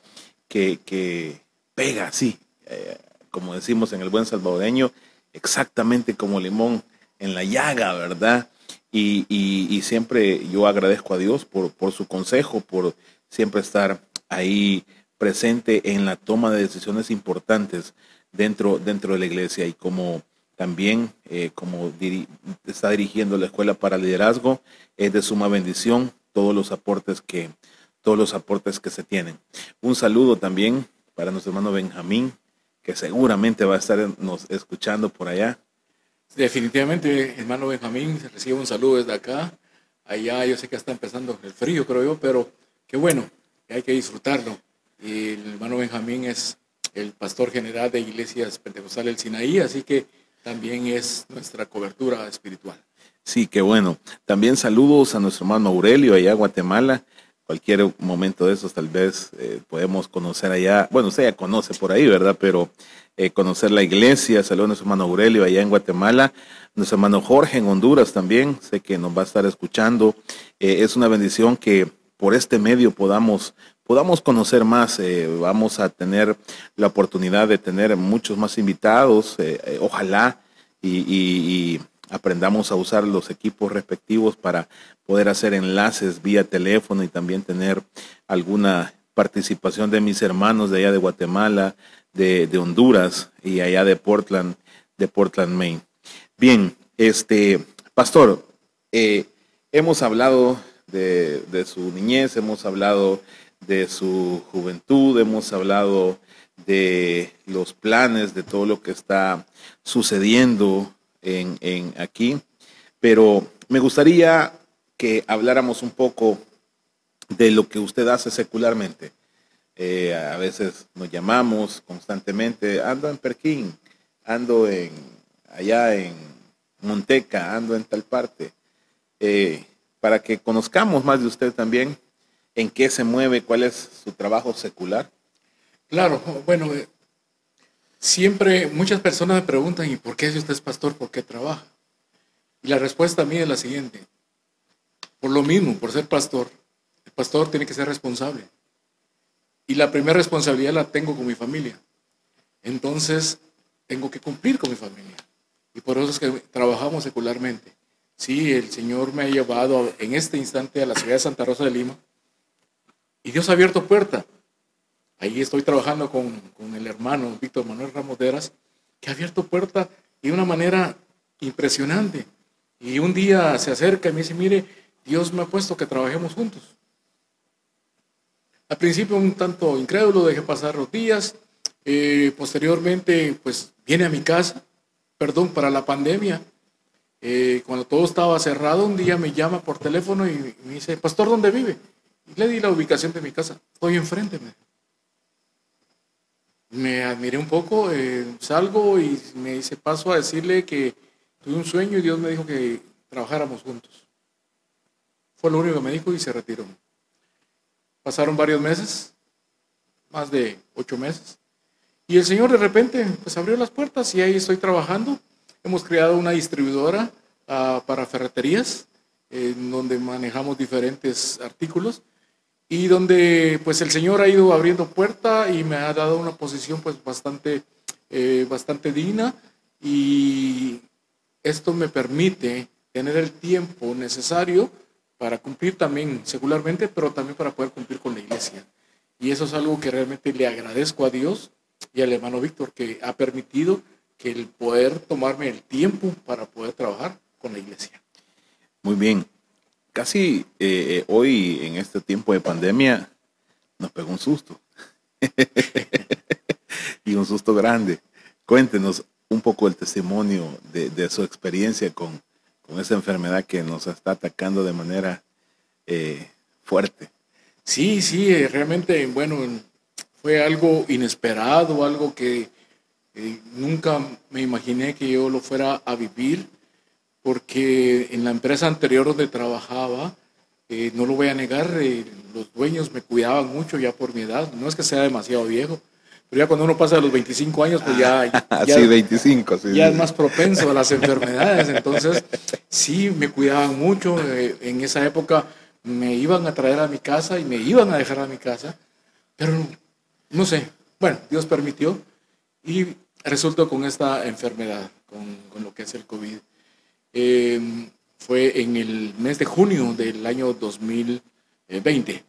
que, que, pega, sí, eh, como decimos en el buen salvadoreño, exactamente como limón en la llaga, ¿verdad? Y, siempre yo agradezco a Dios por, por, su consejo, por siempre estar ahí presente en la toma de decisiones importantes dentro, dentro de la iglesia y como también eh, como está dirigiendo la escuela para liderazgo, es de suma bendición todos los aportes que todos los aportes que se tienen. Un saludo también para nuestro hermano Benjamín, que seguramente va a estar nos escuchando por allá. Definitivamente, hermano Benjamín, recibe un saludo desde acá. Allá yo sé que está empezando el frío, creo yo, pero qué bueno, hay que disfrutarlo. El hermano Benjamín es el pastor general de Iglesias Pentecostal del Sinaí, así que también es nuestra cobertura espiritual. Sí, qué bueno. También saludos a nuestro hermano Aurelio allá en Guatemala, cualquier momento de esos tal vez eh, podemos conocer allá, bueno, usted ya conoce por ahí, ¿verdad? Pero eh, conocer la iglesia, saludos a nuestro hermano Aurelio allá en Guatemala, nuestro hermano Jorge en Honduras también, sé que nos va a estar escuchando. Eh, es una bendición que por este medio podamos, podamos conocer más, vamos a tener la oportunidad de tener muchos más invitados, ojalá, y aprendamos a usar los equipos respectivos para poder hacer enlaces vía teléfono y también tener alguna participación de mis hermanos de allá de Guatemala, de, Honduras y allá de Portland, de Portland, Maine. Bien, este, pastor, eh, hemos hablado de, de, su niñez, hemos hablado de su juventud, hemos hablado de los planes, de todo lo que está sucediendo en, aquí, pero me gustaría que habláramos un poco de lo que usted hace secularmente. Eh, a veces nos llamamos constantemente, ando en Perquín, ando en allá en Monteca, ando en tal parte, eh, para que conozcamos más de usted también, en qué se mueve, cuál es su trabajo secular. Claro, bueno, Siempre muchas personas me preguntan, ¿y por qué si usted es pastor, por qué trabaja? Y la respuesta a mí es la siguiente. Por lo mismo, por ser pastor, el pastor tiene que ser responsable. Y la primera responsabilidad la tengo con mi familia. Entonces, tengo que cumplir con mi familia. Y por eso es que trabajamos secularmente. Sí, el Señor me ha llevado en este instante a la ciudad de Santa Rosa de Lima. Y Dios ha abierto puerta. Ahí estoy trabajando con, el hermano Víctor Manuel Ramos que ha abierto puerta de una manera impresionante. Y un día se acerca y me dice, mire, Dios me ha puesto que trabajemos juntos. Al principio un tanto incrédulo, dejé pasar los días. Eh, posteriormente, pues viene a mi casa, perdón, para la pandemia. Eh, cuando todo estaba cerrado, un día me llama por teléfono y me dice, Pastor, ¿dónde vive? Le di la ubicación de mi casa. Estoy enfrente. Me me admiré un poco, eh, salgo y me hice paso a decirle que tuve un sueño y Dios me dijo que trabajáramos juntos. Fue lo único que me dijo y se retiró. Pasaron varios meses, más de ocho meses, y el Señor de repente pues abrió las puertas y ahí estoy trabajando. Hemos creado una distribuidora ah, para ferreterías. en donde manejamos diferentes artículos y donde pues el Señor ha ido abriendo puerta y me ha dado una posición pues bastante, eh, bastante digna y esto me permite tener el tiempo necesario para cumplir también secularmente, pero también para poder cumplir con la iglesia. Y eso es algo que realmente le agradezco a Dios y al hermano Víctor, que ha permitido que el poder tomarme el tiempo para poder trabajar con la iglesia. Muy bien. Casi eh, hoy, en este tiempo de pandemia, nos pegó un susto. y un susto grande. Cuéntenos un poco el testimonio de, su experiencia con, con, esa enfermedad que nos está atacando de manera eh, fuerte. Sí, sí, eh, realmente, bueno, fue algo inesperado, algo que nunca me imaginé que yo lo fuera a vivir porque en la empresa anterior donde trabajaba, eh, no lo voy a negar, eh, los dueños me cuidaban mucho ya por mi edad, no es que sea demasiado viejo, pero ya cuando uno pasa de los 25 años, pues ya, ya, sí, 25, sí, ya es más propenso a las enfermedades, entonces sí, me cuidaban mucho, eh, en esa época me iban a traer a mi casa y me iban a dejar a mi casa, pero no sé, bueno, Dios permitió y resultó con esta enfermedad, con, con lo que es el COVID. Fue en el mes de junio del año 2020,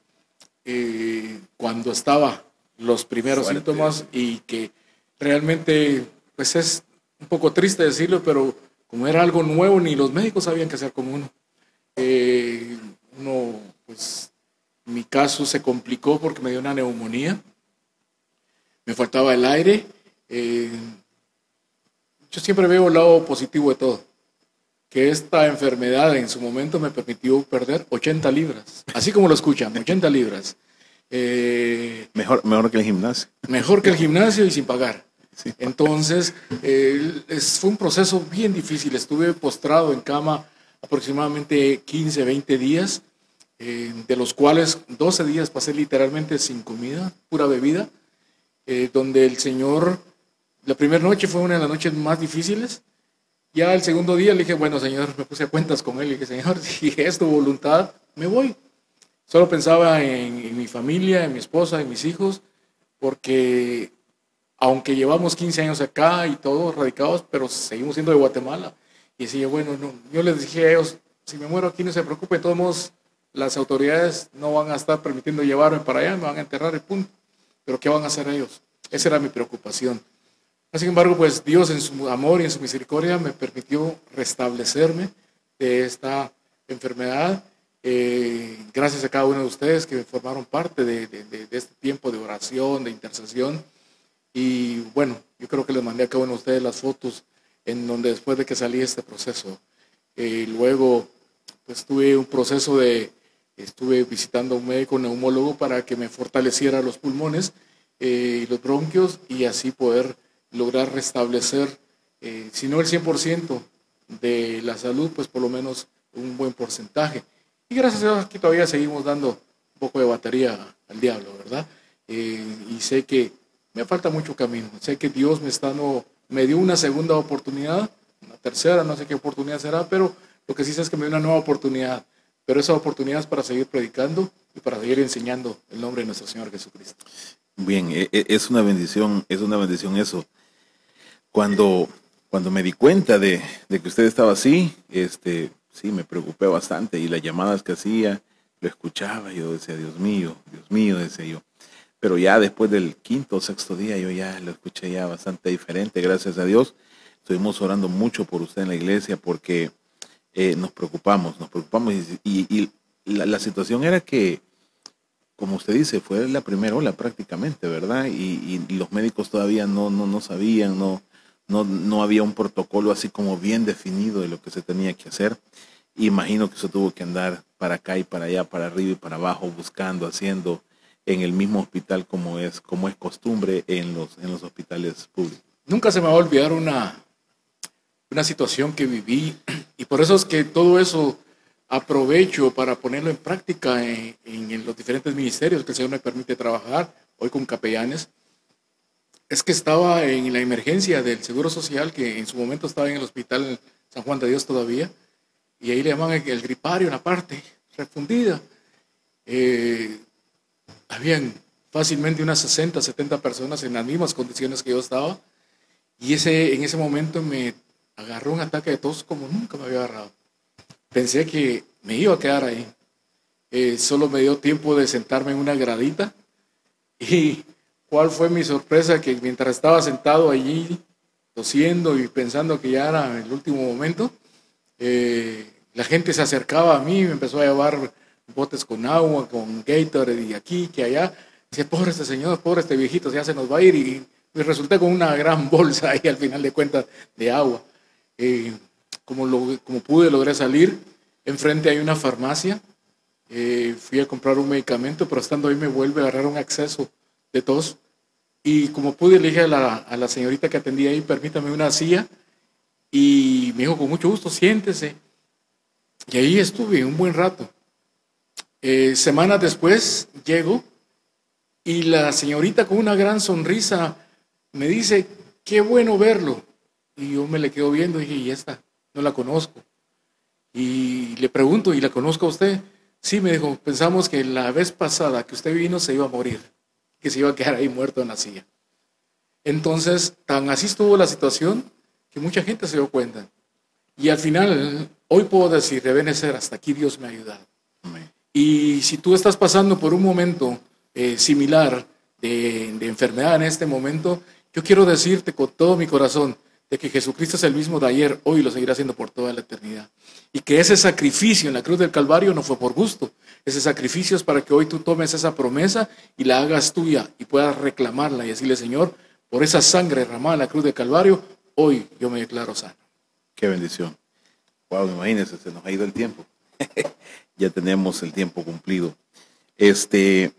eh, cuando estaba los primeros síntomas y que realmente, pues es un poco triste decirlo, pero como era algo nuevo, ni los médicos sabían qué hacer con uno. Eh, uno, pues, mi caso se complicó porque me dio una neumonía, me faltaba el aire. Eh, yo siempre veo el lado positivo de todo que esta enfermedad en su momento me permitió perder 80 libras, así como lo escuchan, 80 libras. Eh, mejor, mejor que el gimnasio. Mejor que el gimnasio y sin pagar. Entonces, fue un proceso bien difícil. Estuve postrado en cama aproximadamente 15, 20 días, eh, de los cuales 12 días pasé literalmente sin comida, pura bebida, eh, donde el Señor, la primera noche fue una de las noches más difíciles, ya el segundo día le dije, bueno, Señor, me puse a cuentas con él y dije, Señor, si es tu voluntad, me voy. Solo pensaba en, mi familia, en mi esposa, en mis hijos, porque aunque llevamos 15 años acá y todos radicados, pero seguimos siendo de Guatemala. Y decía, bueno, no, yo les dije a ellos, si me muero aquí no se preocupe, todos modos las autoridades no van a estar permitiendo llevarme para allá, me van a enterrar el punto. Pero ¿qué van a hacer ellos? Esa era mi preocupación. Sin embargo, pues Dios en su amor y en su misericordia me permitió restablecerme de esta enfermedad. Eh, gracias a cada uno de ustedes que formaron parte de, este tiempo de oración, de intercesión. Y bueno, yo creo que les mandé a cada uno de ustedes las fotos en donde después de que salí este proceso, eh, luego pues tuve un proceso de, estuve visitando a un médico neumólogo para que me fortaleciera los pulmones eh, y los bronquios y así poder lograr restablecer, eh, si no el 100% de la salud, pues por lo menos un buen porcentaje. Y gracias a Dios aquí todavía seguimos dando un poco de batería al diablo, ¿verdad? Eh, y sé que me falta mucho camino. Sé que Dios me, está, no, me dio una segunda oportunidad, una tercera, no sé qué oportunidad será, pero lo que sí sé es que me dio una nueva oportunidad. Pero esa oportunidad es para seguir predicando y para seguir enseñando el nombre de nuestro Señor Jesucristo. Bien, e, e, es una bendición, es una bendición eso. Cuando, cuando me di cuenta de, que usted estaba así, este, sí, me preocupé bastante y las llamadas que hacía, lo escuchaba, yo decía, Dios mío, Dios mío, decía yo. Pero ya después del quinto o sexto día, yo ya lo escuché ya bastante diferente, gracias a Dios. Estuvimos orando mucho por usted en la iglesia porque eh, nos preocupamos, nos preocupamos y, la, situación era que, como usted dice, fue la primera ola prácticamente, ¿verdad? Y, los médicos todavía no, no, no sabían, no, no, no había un protocolo así como bien definido de lo que se tenía que hacer. Imagino que eso tuvo que andar para acá y para allá, para arriba y para abajo, buscando, haciendo en el mismo hospital como es, como es costumbre en los, en los hospitales públicos. Nunca se me va a olvidar una, una situación que viví y por eso es que todo eso aprovecho para ponerlo en práctica en, en los diferentes ministerios que el Señor me permite trabajar, hoy con capellanes es que estaba en la emergencia del Seguro Social, que en su momento estaba en el hospital San Juan de Dios todavía, y ahí le llaman el, gripario, la parte refundida. Eh, habían fácilmente unas 60, 70 personas en las mismas condiciones que yo estaba. Y ese, en ese momento me agarró un ataque de tos como nunca me había agarrado. Pensé que me iba a quedar ahí. Eh, solo me dio tiempo de sentarme en una gradita. Y cuál fue mi sorpresa que mientras estaba sentado allí, tosiendo y pensando que ya era el último momento, eh, la gente se acercaba a mí, me empezó a llevar botes con agua, con Gatorade y aquí, que allá. Dice, pobre este señor, pobre este viejito, ya se nos va a ir. Y me resulté con una gran bolsa ahí al final de cuentas de agua. Eh, como, lo, como pude, logré salir. Enfrente hay una farmacia. Eh, fui a comprar un medicamento, pero estando ahí me vuelve a agarrar un acceso de tos. Y como pude, le dije a la, a la señorita que atendía ahí, permítame una silla. Y me dijo, con mucho gusto, siéntese. Y ahí estuve un buen rato. Eh, semanas después llego y la señorita con una gran sonrisa me dice, qué bueno verlo. Y yo me le quedo viendo y dije, y esta, no la conozco. Y le pregunto, ¿y la conozco a usted? Sí, me dijo, pensamos que la vez pasada que usted vino se iba a morir, que se iba a quedar ahí muerto en la silla. Entonces, tan así estuvo la situación que mucha gente se dio cuenta. Y al final, hoy puedo decir, deben ser, hasta aquí Dios me ha ayudado. Y si tú estás pasando por un momento eh, similar de, enfermedad en este momento, yo quiero decirte con todo mi corazón de que Jesucristo es el mismo de ayer, hoy lo seguirá haciendo por toda la eternidad. Y que ese sacrificio en la cruz del Calvario no fue por gusto. Ese sacrificio es para que hoy tú tomes esa promesa y la hagas tuya y puedas reclamarla y decirle, Señor, por esa sangre derramada en la cruz del Calvario, hoy yo me declaro sano. Qué bendición. Wow, imagínense, se nos ha ido el tiempo. ya tenemos el tiempo cumplido. Este,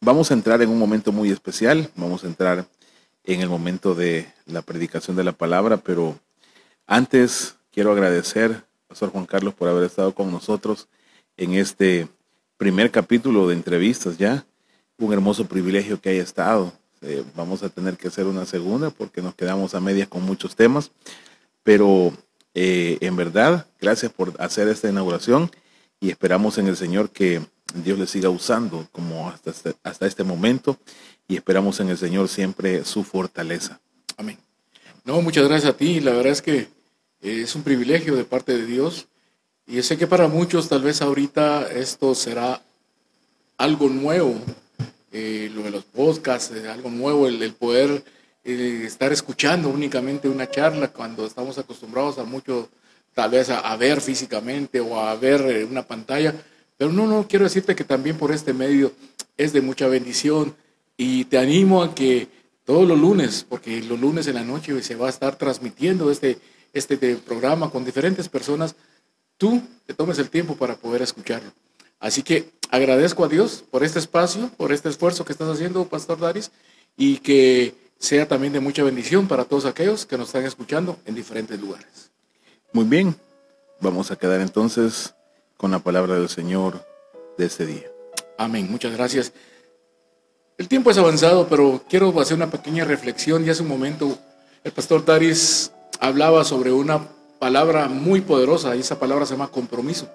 vamos a entrar en un momento muy especial. Vamos a entrar en el momento de la predicación de la palabra, pero antes quiero agradecer, Pastor Juan Carlos, por haber estado con nosotros en este primer capítulo de entrevistas ya. Un hermoso privilegio que haya estado. Eh, vamos a tener que hacer una segunda porque nos quedamos a medias con muchos temas, pero eh, en verdad, gracias por hacer esta inauguración y esperamos en el Señor que Dios le siga usando como hasta este, hasta este momento y esperamos en el Señor siempre su fortaleza. Amén. No, muchas gracias a ti. La verdad es que eh, es un privilegio de parte de Dios y sé que para muchos tal vez ahorita esto será algo nuevo, eh, lo de los podcasts, algo nuevo, el poder eh, estar escuchando únicamente una charla cuando estamos acostumbrados a mucho, tal vez a, ver físicamente o a ver eh, una pantalla. Pero no, no, quiero decirte que también por este medio es de mucha bendición y te animo a que todos los lunes, porque los lunes en la noche se va a estar transmitiendo este, este programa con diferentes personas, tú te tomes el tiempo para poder escucharlo. Así que agradezco a Dios por este espacio, por este esfuerzo que estás haciendo, Pastor Daris, y que sea también de mucha bendición para todos aquellos que nos están escuchando en diferentes lugares. Muy bien, vamos a quedar entonces con la palabra del Señor de este día. Amén, muchas gracias. El tiempo es avanzado, pero quiero hacer una pequeña reflexión. Y hace un momento el pastor Daris hablaba sobre una palabra muy poderosa y esa palabra se llama compromiso.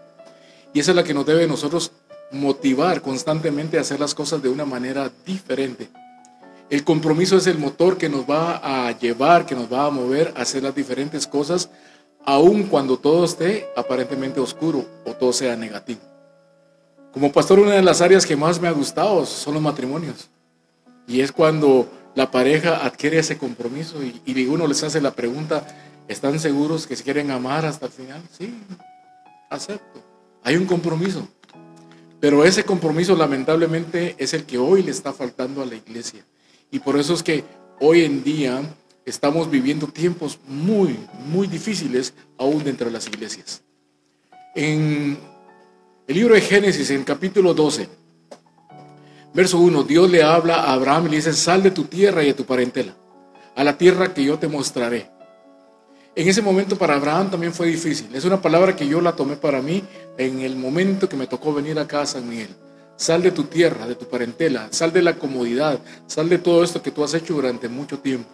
Y esa es la que nos debe nosotros motivar constantemente a hacer las cosas de una manera diferente. El compromiso es el motor que nos va a llevar, que nos va a mover a hacer las diferentes cosas, aun cuando todo esté aparentemente oscuro o todo sea negativo. Como pastor, una de las áreas que más me ha gustado son los matrimonios. Y es cuando la pareja adquiere ese compromiso y, uno les hace la pregunta, ¿están seguros que se quieren amar hasta el final? Sí, acepto. Hay un compromiso. Pero ese compromiso lamentablemente es el que hoy le está faltando a la iglesia. Y por eso es que hoy en día estamos viviendo tiempos muy, muy difíciles aún dentro de las iglesias. En el libro de Génesis, en capítulo 12, verso 1, Dios le habla a Abraham y le dice, sal de tu tierra y de tu parentela, a la tierra que yo te mostraré. En ese momento para Abraham también fue difícil. Es una palabra que yo la tomé para mí en el momento que me tocó venir a San Miguel. Sal de tu tierra, de tu parentela, sal de la comodidad, sal de todo esto que tú has hecho durante mucho tiempo.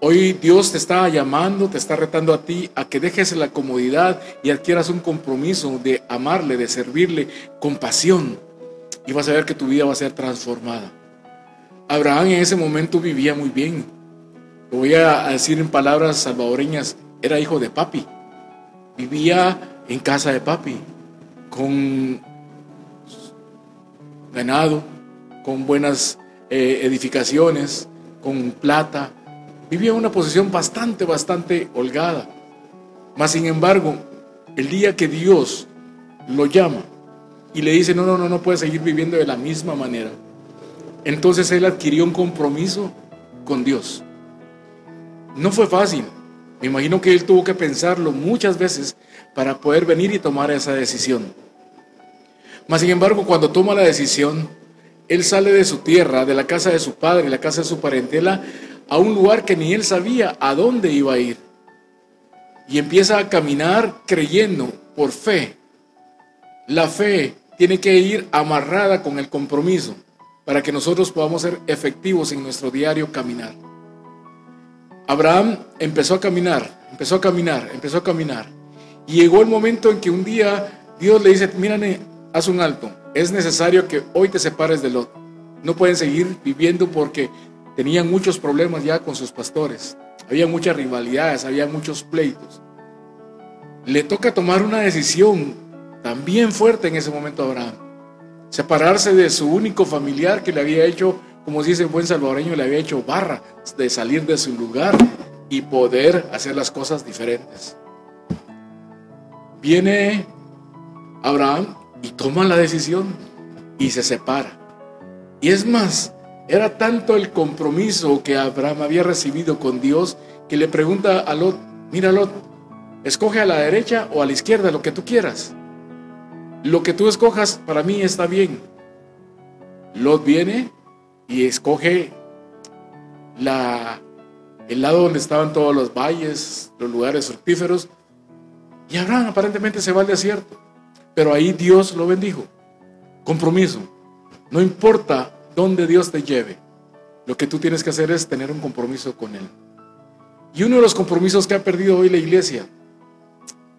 Hoy Dios te está llamando, te está retando a ti a que dejes la comodidad y adquieras un compromiso de amarle, de servirle con pasión. Y vas a ver que tu vida va a ser transformada. Abraham en ese momento vivía muy bien. Lo voy a decir en palabras salvadoreñas, era hijo de papi. Vivía en casa de papi, con ganado, con buenas eh, edificaciones, con plata. Vivía una posición bastante, bastante holgada. Mas, sin embargo, el día que Dios lo llama y le dice, no, no, no, no puede seguir viviendo de la misma manera, entonces él adquirió un compromiso con Dios. No fue fácil. Me imagino que él tuvo que pensarlo muchas veces para poder venir y tomar esa decisión. Mas, sin embargo, cuando toma la decisión, él sale de su tierra, de la casa de su padre, la casa de su parentela, a un lugar que ni él sabía a dónde iba a ir. Y empieza a caminar creyendo por fe. La fe tiene que ir amarrada con el compromiso para que nosotros podamos ser efectivos en nuestro diario caminar. Abraham empezó a caminar, empezó a caminar, empezó a caminar. Y llegó el momento en que un día Dios le dice, mírame, haz un alto, es necesario que hoy te separes de Lot. No pueden seguir viviendo porque tenían muchos problemas ya con sus pastores. Había muchas rivalidades, había muchos pleitos. Le toca tomar una decisión también fuerte en ese momento a Abraham. Separarse de su único familiar que le había hecho, como dice el buen salvadoreño, le había hecho barra de salir de su lugar y poder hacer las cosas diferentes. Viene Abraham y toma la decisión y se separa. Y es más, era tanto el compromiso que Abraham había recibido con Dios que le pregunta a Lot, mira Lot, escoge a la derecha o a la izquierda, lo que tú quieras. Lo que tú escojas para mí está bien. Lot viene y escoge la, el lado donde estaban todos los valles, los lugares fructíferos, y Abraham aparentemente se va al desierto. Pero ahí Dios lo bendijo. Compromiso. No importa dónde Dios te lleve, lo que tú tienes que hacer es tener un compromiso con Él. Y uno de los compromisos que ha perdido hoy la iglesia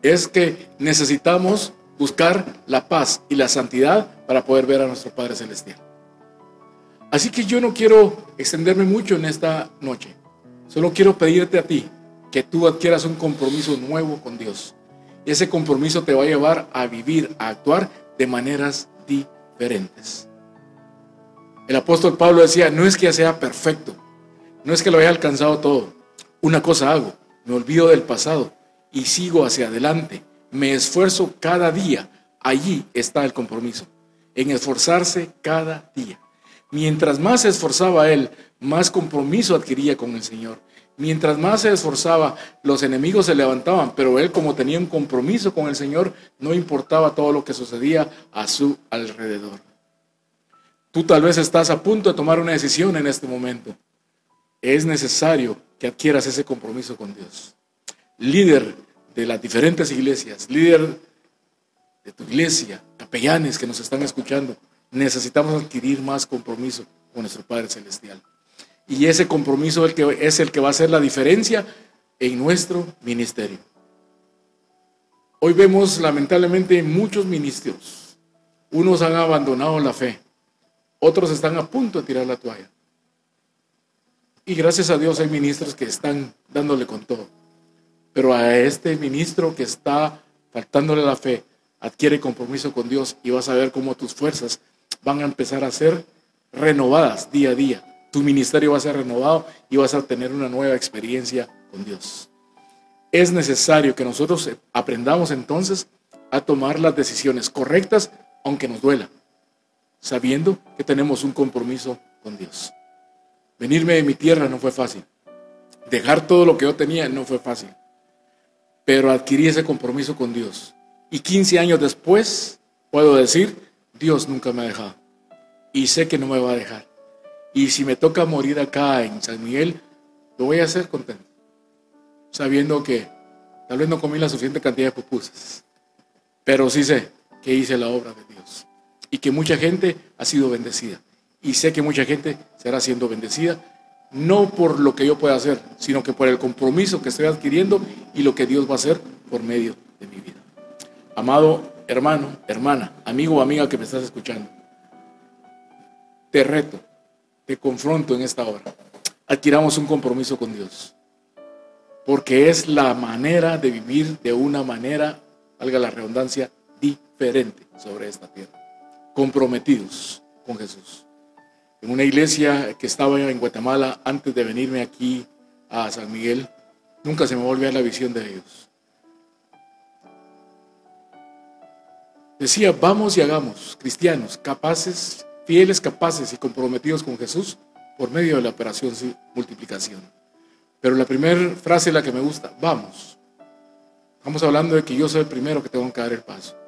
es que necesitamos buscar la paz y la santidad para poder ver a nuestro Padre Celestial. Así que yo no quiero extenderme mucho en esta noche. Solo quiero pedirte a ti que tú adquieras un compromiso nuevo con Dios. Y ese compromiso te va a llevar a vivir, a actuar de maneras diferentes. El apóstol Pablo decía, no es que ya sea perfecto, no es que lo haya alcanzado todo. Una cosa hago, me olvido del pasado y sigo hacia adelante. Me esfuerzo cada día. Allí está el compromiso, en esforzarse cada día. Mientras más se esforzaba él, más compromiso adquiría con el Señor. Mientras más se esforzaba, los enemigos se levantaban, pero él como tenía un compromiso con el Señor, no importaba todo lo que sucedía a su alrededor. Tú tal vez estás a punto de tomar una decisión en este momento. Es necesario que adquieras ese compromiso con Dios. Líder de las diferentes iglesias, líder de tu iglesia, capellanes que nos están escuchando, necesitamos adquirir más compromiso con nuestro Padre Celestial. Y ese compromiso es el que va a hacer la diferencia en nuestro ministerio. Hoy vemos lamentablemente muchos ministros. Unos han abandonado la fe, otros están a punto de tirar la toalla. Y gracias a Dios hay ministros que están dándole con todo. Pero a este ministro que está faltándole la fe, adquiere compromiso con Dios y vas a ver cómo tus fuerzas van a empezar a ser renovadas día a día tu ministerio va a ser renovado y vas a tener una nueva experiencia con Dios. Es necesario que nosotros aprendamos entonces a tomar las decisiones correctas, aunque nos duela, sabiendo que tenemos un compromiso con Dios. Venirme de mi tierra no fue fácil. Dejar todo lo que yo tenía no fue fácil. Pero adquirí ese compromiso con Dios. Y 15 años después puedo decir, Dios nunca me ha dejado. Y sé que no me va a dejar. Y si me toca morir acá en San Miguel, lo voy a hacer contento. Sabiendo que tal vez no comí la suficiente cantidad de pupusas. Pero sí sé que hice la obra de Dios. Y que mucha gente ha sido bendecida. Y sé que mucha gente será siendo bendecida no por lo que yo pueda hacer, sino que por el compromiso que estoy adquiriendo y lo que Dios va a hacer por medio de mi vida. Amado hermano, hermana, amigo o amiga que me estás escuchando, te reto, te confronto en esta hora. Adquiramos un compromiso con Dios, porque es la manera de vivir de una manera, valga la redundancia, diferente sobre esta tierra. Comprometidos con Jesús. En una iglesia que estaba en Guatemala antes de venirme aquí a San Miguel, nunca se me volvió la visión de ellos. Decía, vamos y hagamos, cristianos, capaces, fieles, capaces y comprometidos con Jesús por medio de la operación multiplicación. Pero la primera frase es la que me gusta, vamos. Estamos hablando de que yo soy el primero que tengo que dar el paso.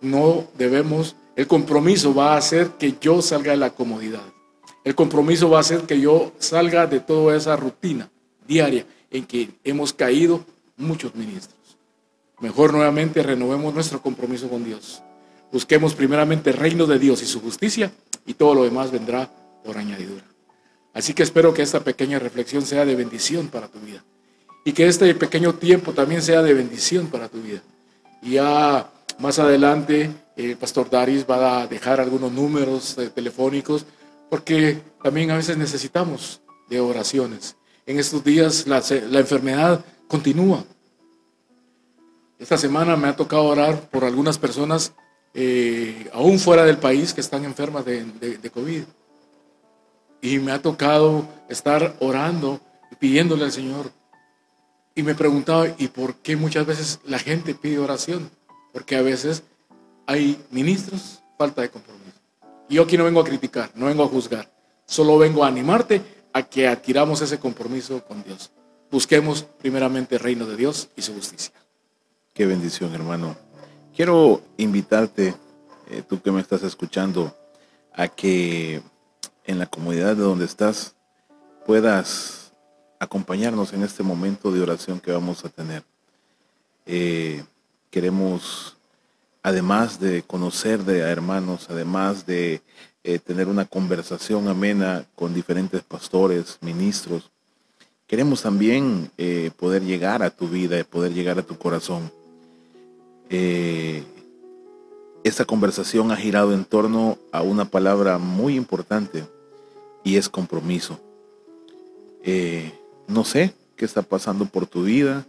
No debemos, el compromiso va a hacer que yo salga de la comodidad. El compromiso va a hacer que yo salga de toda esa rutina diaria en que hemos caído muchos ministros. Mejor nuevamente renovemos nuestro compromiso con Dios. Busquemos primeramente el reino de Dios y su justicia y todo lo demás vendrá por añadidura. Así que espero que esta pequeña reflexión sea de bendición para tu vida y que este pequeño tiempo también sea de bendición para tu vida. Y más adelante el pastor Daris va a dejar algunos números eh, telefónicos porque también a veces necesitamos de oraciones. En estos días la, enfermedad continúa. Esta semana me ha tocado orar por algunas personas eh, aún fuera del país que están enfermas de, de, COVID. Y me ha tocado estar orando y pidiéndole al Señor. Y me preguntaba, ¿y por qué muchas veces la gente pide oración? Porque a veces hay ministros, falta de compromiso. Y yo aquí no vengo a criticar, no vengo a juzgar. Solo vengo a animarte a que adquiramos ese compromiso con Dios. Busquemos primeramente el reino de Dios y su justicia. Qué bendición, hermano. Quiero invitarte, eh, tú que me estás escuchando, a que en la comunidad de donde estás puedas acompañarnos en este momento de oración que vamos a tener. Eh, queremos, además de conocer de hermanos, además de eh, tener una conversación amena con diferentes pastores, ministros, queremos también poder llegar a tu vida, poder llegar a tu corazón. Eh, esta conversación ha girado en torno a una palabra muy importante y es compromiso. Eh, no sé qué está pasando por tu vida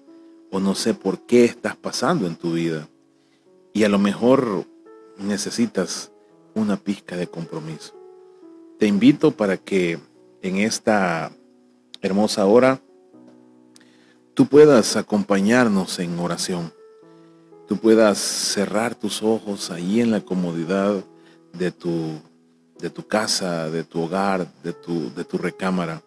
o no sé por qué estás pasando en tu vida. Y a lo mejor necesitas una pizca de compromiso. Te invito para que en esta hermosa hora tú puedas acompañarnos en oración. Tú puedas cerrar tus ojos ahí en la comodidad de tu, de tu casa, de tu hogar, de tu, de tu recámara,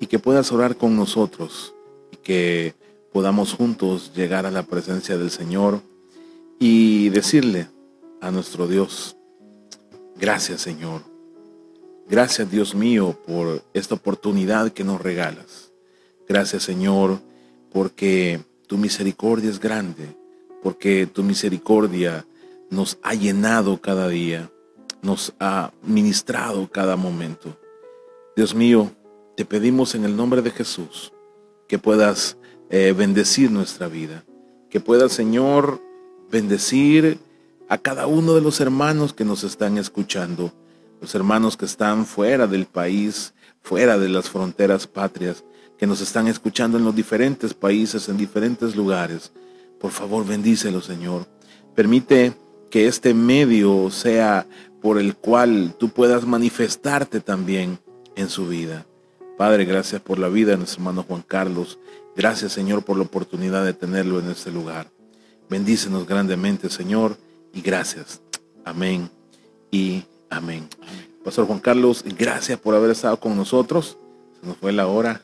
y que puedas orar con nosotros y que podamos juntos llegar a la presencia del Señor y decirle a nuestro Dios, gracias Señor, gracias Dios mío por esta oportunidad que nos regalas. Gracias Señor porque tu misericordia es grande porque tu misericordia nos ha llenado cada día, nos ha ministrado cada momento. Dios mío, te pedimos en el nombre de Jesús que puedas eh, bendecir nuestra vida, que puedas, Señor, bendecir a cada uno de los hermanos que nos están escuchando, los hermanos que están fuera del país, fuera de las fronteras patrias, que nos están escuchando en los diferentes países, en diferentes lugares. Por favor, bendícelo, Señor. Permite que este medio sea por el cual tú puedas manifestarte también en su vida. Padre, gracias por la vida de nuestro hermano Juan Carlos. Gracias, Señor, por la oportunidad de tenerlo en este lugar. Bendícenos grandemente, Señor, y gracias. Amén y amén. Pastor Juan Carlos, gracias por haber estado con nosotros. Se nos fue la hora.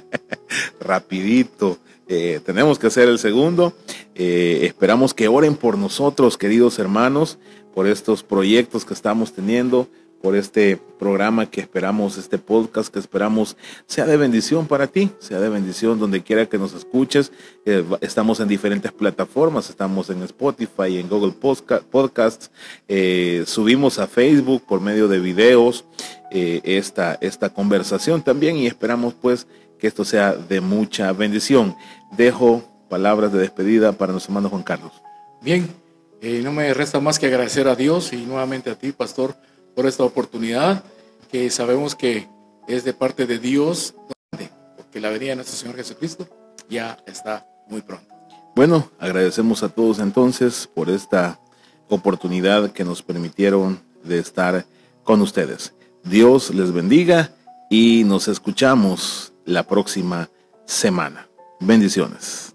Rapidito. Eh, tenemos que hacer el segundo. Eh, esperamos que oren por nosotros, queridos hermanos, por estos proyectos que estamos teniendo, por este programa que esperamos, este podcast que esperamos sea de bendición para ti, sea de bendición donde quiera que nos escuches. Eh, estamos en diferentes plataformas, estamos en Spotify, en Google Podcasts, subimos a Facebook por medio de videos. eh, esta, esta conversación también y esperamos pues que esto sea de mucha bendición. Dejo palabras de despedida para nuestro hermano Juan Carlos. Bien, eh, no me resta más que agradecer a Dios y nuevamente a ti, pastor, por esta oportunidad que sabemos que es de parte de Dios, porque la venida de nuestro Señor Jesucristo ya está muy pronto. Bueno, agradecemos a todos entonces por esta oportunidad que nos permitieron de estar con ustedes. Dios les bendiga y nos escuchamos la próxima semana. Bendiciones.